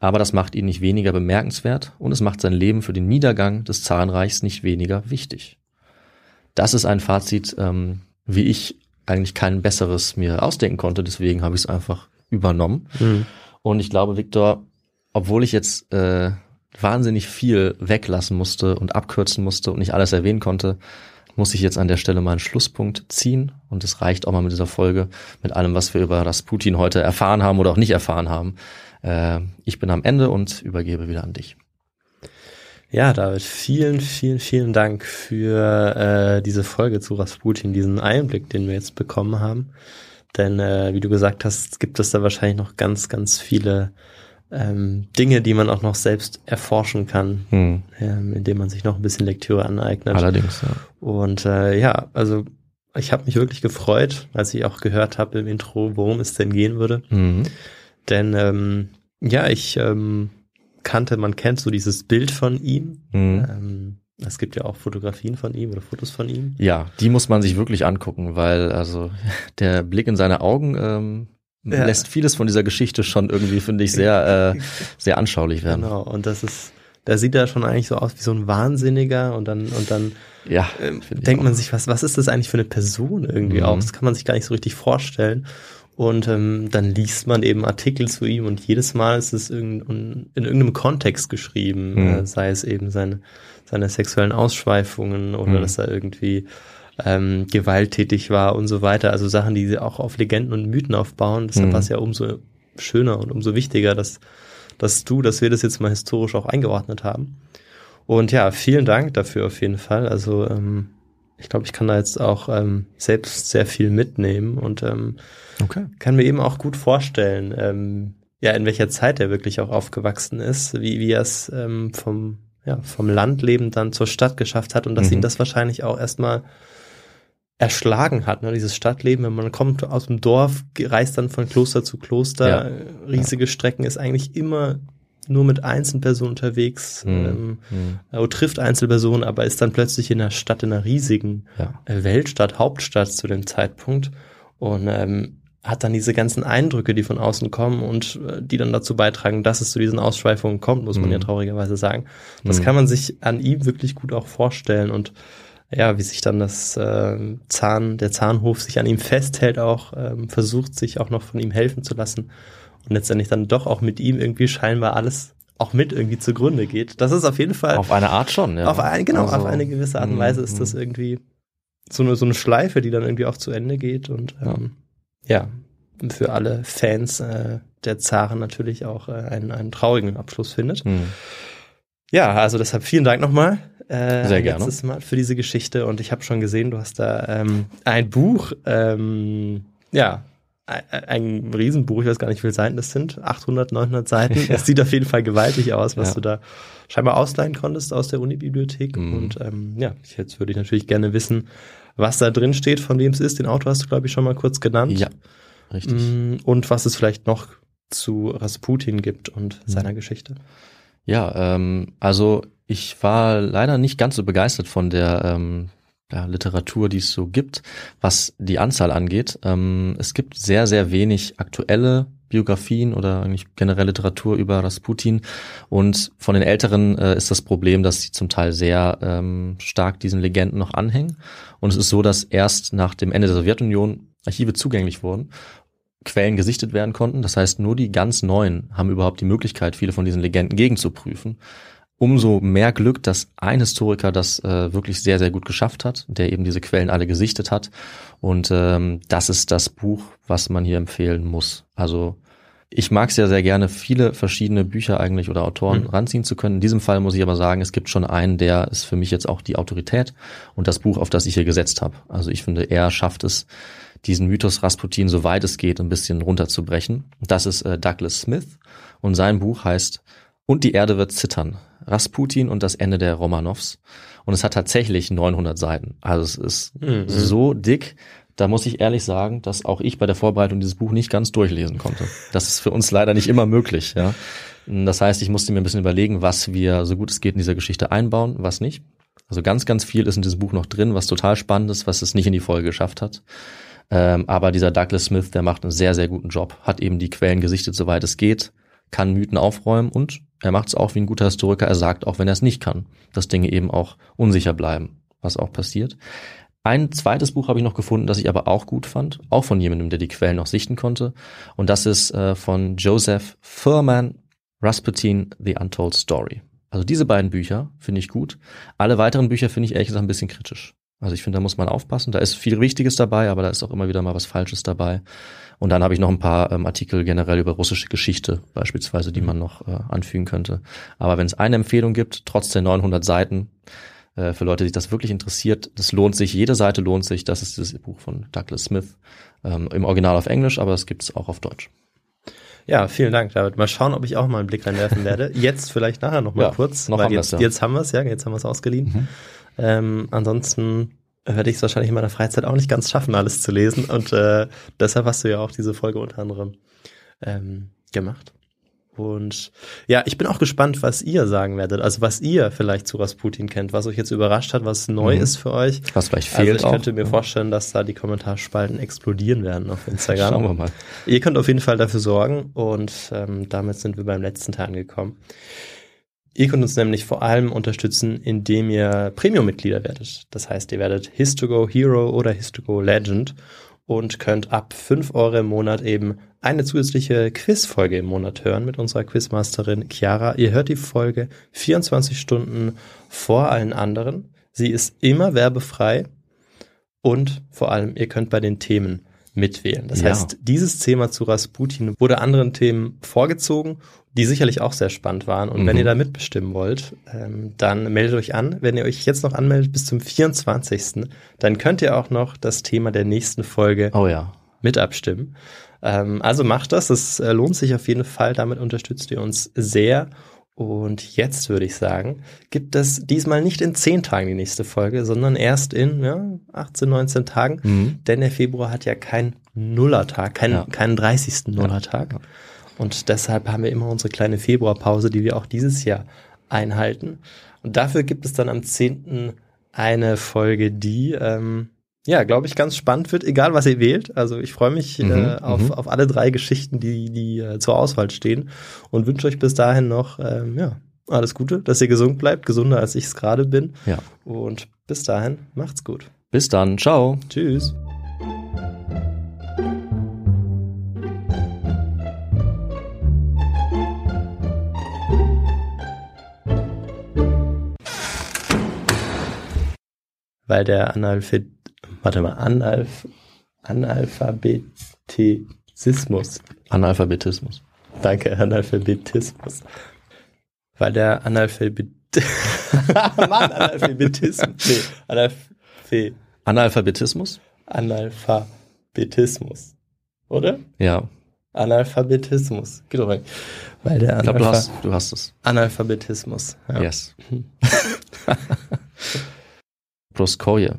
aber das macht ihn nicht weniger bemerkenswert und es macht sein Leben für den Niedergang des Zarenreichs nicht weniger wichtig. Das ist ein Fazit, ähm, wie ich eigentlich kein besseres mir ausdenken konnte, deswegen habe ich es einfach übernommen. Mhm. Und ich glaube, Viktor, obwohl ich jetzt äh, wahnsinnig viel weglassen musste und abkürzen musste und nicht alles erwähnen konnte, muss ich jetzt an der Stelle mal einen Schlusspunkt ziehen. Und es reicht auch mal mit dieser Folge, mit allem, was wir über Rasputin heute erfahren haben oder auch nicht erfahren haben. Äh, ich bin am Ende und übergebe wieder an dich. Ja, David, vielen, vielen, vielen Dank für äh, diese Folge zu Rasputin, diesen Einblick, den wir jetzt bekommen haben. Denn äh, wie du gesagt hast, gibt es da wahrscheinlich noch ganz, ganz viele ähm, Dinge, die man auch noch selbst erforschen kann, hm. ähm, indem man sich noch ein bisschen Lektüre aneignet. Allerdings, ja. Und äh, ja, also ich habe mich wirklich gefreut, als ich auch gehört habe im Intro, worum es denn gehen würde. Mhm. Denn ähm, ja, ich ähm, kannte, man kennt so dieses Bild von ihm. Mhm. Ähm, es gibt ja auch Fotografien von ihm oder Fotos von ihm. Ja, die muss man sich wirklich angucken, weil also der Blick in seine Augen ähm, ja. lässt vieles von dieser Geschichte schon irgendwie, finde ich, sehr, äh, sehr anschaulich werden. Genau, und das ist, da sieht er schon eigentlich so aus wie so ein Wahnsinniger und dann, und dann ja, ähm, denkt man sich, was, was ist das eigentlich für eine Person irgendwie mhm. auch? Das kann man sich gar nicht so richtig vorstellen. Und ähm, dann liest man eben Artikel zu ihm und jedes Mal ist es in, in irgendeinem Kontext geschrieben, mhm. äh, sei es eben seine, seine sexuellen Ausschweifungen oder mhm. dass er irgendwie ähm, gewalttätig war und so weiter. Also Sachen, die auch auf Legenden und Mythen aufbauen. Deshalb mhm. war es ja umso schöner und umso wichtiger, dass, dass du, dass wir das jetzt mal historisch auch eingeordnet haben. Und ja, vielen Dank dafür auf jeden Fall. Also ähm, ich glaube, ich kann da jetzt auch ähm, selbst sehr viel mitnehmen und ähm, okay. kann mir eben auch gut vorstellen, ähm, ja, in welcher Zeit er wirklich auch aufgewachsen ist, wie, wie er es ähm, vom, ja, vom Landleben dann zur Stadt geschafft hat und dass mhm. ihn das wahrscheinlich auch erstmal erschlagen hat, ne? dieses Stadtleben, wenn man kommt aus dem Dorf, reist dann von Kloster zu Kloster, ja. riesige. Strecken, ist eigentlich immer nur mit Einzelpersonen unterwegs, mhm. ähm, mhm. trifft Einzelpersonen, aber ist dann plötzlich in einer Stadt, in einer riesigen ja. Äh, Weltstadt, Hauptstadt zu dem Zeitpunkt und ähm, hat dann diese ganzen Eindrücke, die von außen kommen und äh, die dann dazu beitragen, dass es zu diesen Ausschweifungen kommt, muss man mhm. ja traurigerweise sagen. Das mhm. kann man sich an ihm wirklich gut auch vorstellen und ja, wie sich dann das äh, Zahn, der Zahnhof sich an ihm festhält, auch ähm, versucht, sich auch noch von ihm helfen zu lassen und letztendlich dann doch auch mit ihm irgendwie scheinbar alles auch mit irgendwie zugrunde geht. Das ist auf jeden Fall. Auf eine Art schon, ja. Auf eine, genau, also, auf eine gewisse Art und Weise ist das mhm. irgendwie so eine, so eine Schleife, die dann irgendwie auch zu Ende geht und ähm, ja, für alle Fans äh, der Zaren natürlich auch äh, einen, einen traurigen Abschluss findet. Mhm. Ja, also deshalb vielen Dank nochmal. Äh, Sehr gerne. Letztes Mal für diese Geschichte und ich habe schon gesehen, du hast da ähm, ein Buch, ähm, ja, ein Riesenbuch, ich weiß gar nicht, wie viele Seiten das sind, 800, 900 Seiten. Es ja. sieht auf jeden Fall gewaltig aus, was ja. du da scheinbar ausleihen konntest aus der Unibibliothek. Mhm. Und ähm, ja, jetzt würde ich natürlich gerne wissen, was da drin steht, von wem es ist. Den Autor hast du, glaube ich, schon mal kurz genannt. Ja, richtig. Mm, und was es vielleicht noch zu Rasputin gibt und mhm. seiner Geschichte. Ja, ähm, also ich war leider nicht ganz so begeistert von der ähm, ja, Literatur, die es so gibt, was die Anzahl angeht. Ähm, es gibt sehr, sehr wenig aktuelle Biografien oder eigentlich generell Literatur über Rasputin. Und von den Älteren äh, ist das Problem, dass sie zum Teil sehr ähm, stark diesen Legenden noch anhängen. Und es ist so, dass erst nach dem Ende der Sowjetunion Archive zugänglich wurden, Quellen gesichtet werden konnten. Das heißt, nur die ganz neuen haben überhaupt die Möglichkeit, viele von diesen Legenden gegenzuprüfen. Umso mehr Glück, dass ein Historiker das äh, wirklich sehr, sehr gut geschafft hat, der eben diese Quellen alle gesichtet hat. Und ähm, das ist das Buch, was man hier empfehlen muss. Also ich mag es ja sehr gerne, viele verschiedene Bücher eigentlich oder Autoren mhm. ranziehen zu können. In diesem Fall muss ich aber sagen, es gibt schon einen, der ist für mich jetzt auch die Autorität und das Buch, auf das ich hier gesetzt habe. Also ich finde, er schafft es, diesen Mythos Rasputin, soweit es geht, ein bisschen runterzubrechen. Das ist äh, Douglas Smith und sein Buch heißt Und die Erde wird zittern. Rasputin und das Ende der Romanows. Und es hat tatsächlich 900 Seiten. Also es ist mhm. so dick. Da muss ich ehrlich sagen, dass auch ich bei der Vorbereitung dieses Buch nicht ganz durchlesen konnte. Das ist für uns leider nicht immer möglich. Ja. Das heißt, ich musste mir ein bisschen überlegen, was wir so gut es geht in dieser Geschichte einbauen, was nicht. Also ganz, ganz viel ist in diesem Buch noch drin, was total spannend ist, was es nicht in die Folge geschafft hat. Ähm, aber dieser Douglas Smith, der macht einen sehr, sehr guten Job, hat eben die Quellen gesichtet, soweit es geht, kann Mythen aufräumen und er macht es auch wie ein guter Historiker. Er sagt auch, wenn er es nicht kann, dass Dinge eben auch unsicher bleiben, was auch passiert. Ein zweites Buch habe ich noch gefunden, das ich aber auch gut fand, auch von jemandem, der die Quellen noch sichten konnte. Und das ist äh, von Joseph Furman, Rasputin, The Untold Story. Also diese beiden Bücher finde ich gut. Alle weiteren Bücher finde ich ehrlich gesagt ein bisschen kritisch. Also ich finde, da muss man aufpassen. Da ist viel Wichtiges dabei, aber da ist auch immer wieder mal was Falsches dabei. Und dann habe ich noch ein paar ähm, Artikel generell über russische Geschichte beispielsweise, die man noch äh, anfügen könnte. Aber wenn es eine Empfehlung gibt, trotz der 900 Seiten, äh, für Leute, die sich das wirklich interessiert, das lohnt sich, jede Seite lohnt sich. Das ist das Buch von Douglas Smith, ähm, im Original auf Englisch, aber es gibt es auch auf Deutsch. Ja, vielen Dank, David. Mal schauen, ob ich auch mal einen Blick reinwerfen werde. Jetzt vielleicht nachher noch mal ja, kurz, noch weil jetzt, ja. jetzt haben wir es, ja, jetzt haben wir es ausgeliehen. Mhm. Ähm, ansonsten werde ich es wahrscheinlich in meiner Freizeit auch nicht ganz schaffen, alles zu lesen. Und äh, deshalb hast du ja auch diese Folge unter anderem ähm, gemacht. Und ja, ich bin auch gespannt, was ihr sagen werdet. Also was ihr vielleicht zu Rasputin kennt, was euch jetzt überrascht hat, was neu mhm. ist für euch. Was vielleicht fehlt. Also ich könnte auch. mir vorstellen, dass da die Kommentarspalten explodieren werden auf Instagram. Schauen wir mal. Ihr könnt auf jeden Fall dafür sorgen und ähm, damit sind wir beim letzten Teil angekommen. Ihr könnt uns nämlich vor allem unterstützen, indem ihr Premium-Mitglieder werdet. Das heißt, ihr werdet Histogo Hero oder Histogo Legend und könnt ab 5 Euro im Monat eben eine zusätzliche Quizfolge im Monat hören mit unserer Quizmasterin Chiara. Ihr hört die Folge 24 Stunden vor allen anderen. Sie ist immer werbefrei und vor allem, ihr könnt bei den Themen mitwählen. Das ja. heißt, dieses Thema zu Rasputin wurde anderen Themen vorgezogen, die sicherlich auch sehr spannend waren. Und mhm. wenn ihr da mitbestimmen wollt, ähm, dann meldet euch an. Wenn ihr euch jetzt noch anmeldet bis zum 24., dann könnt ihr auch noch das Thema der nächsten Folge oh ja. mit abstimmen. Ähm, also macht das, es äh, lohnt sich auf jeden Fall. Damit unterstützt ihr uns sehr. Und jetzt würde ich sagen, gibt es diesmal nicht in zehn Tagen die nächste Folge, sondern erst in ja, 18, 19 Tagen. Mhm. Denn der Februar hat ja keinen Nullertag, keinen, ja. keinen 30. Nullertag. Ja. Und deshalb haben wir immer unsere kleine Februarpause, die wir auch dieses Jahr einhalten. Und dafür gibt es dann am 10. eine Folge, die ähm, ja, glaube ich, ganz spannend wird, egal was ihr wählt. Also ich freue mich mhm, äh, auf, mhm. auf alle drei Geschichten, die, die äh, zur Auswahl stehen und wünsche euch bis dahin noch ähm, ja, alles Gute, dass ihr gesund bleibt, gesunder als ich es gerade bin. Ja. Und bis dahin, macht's gut. Bis dann, ciao. Tschüss. Weil der Analphabet warte mal, Analf Analphabetismus. Analphabetismus. Danke, Analphabetismus. Weil der Analphabet Mann, Analphabetismus. Nee, Analphe Analphabetismus? Analphabetismus. Oder? Ja. Analphabetismus. Geht doch weg. Weil der ich glaube, du hast, du hast es. Analphabetismus. Ja. Yes. Proskoje.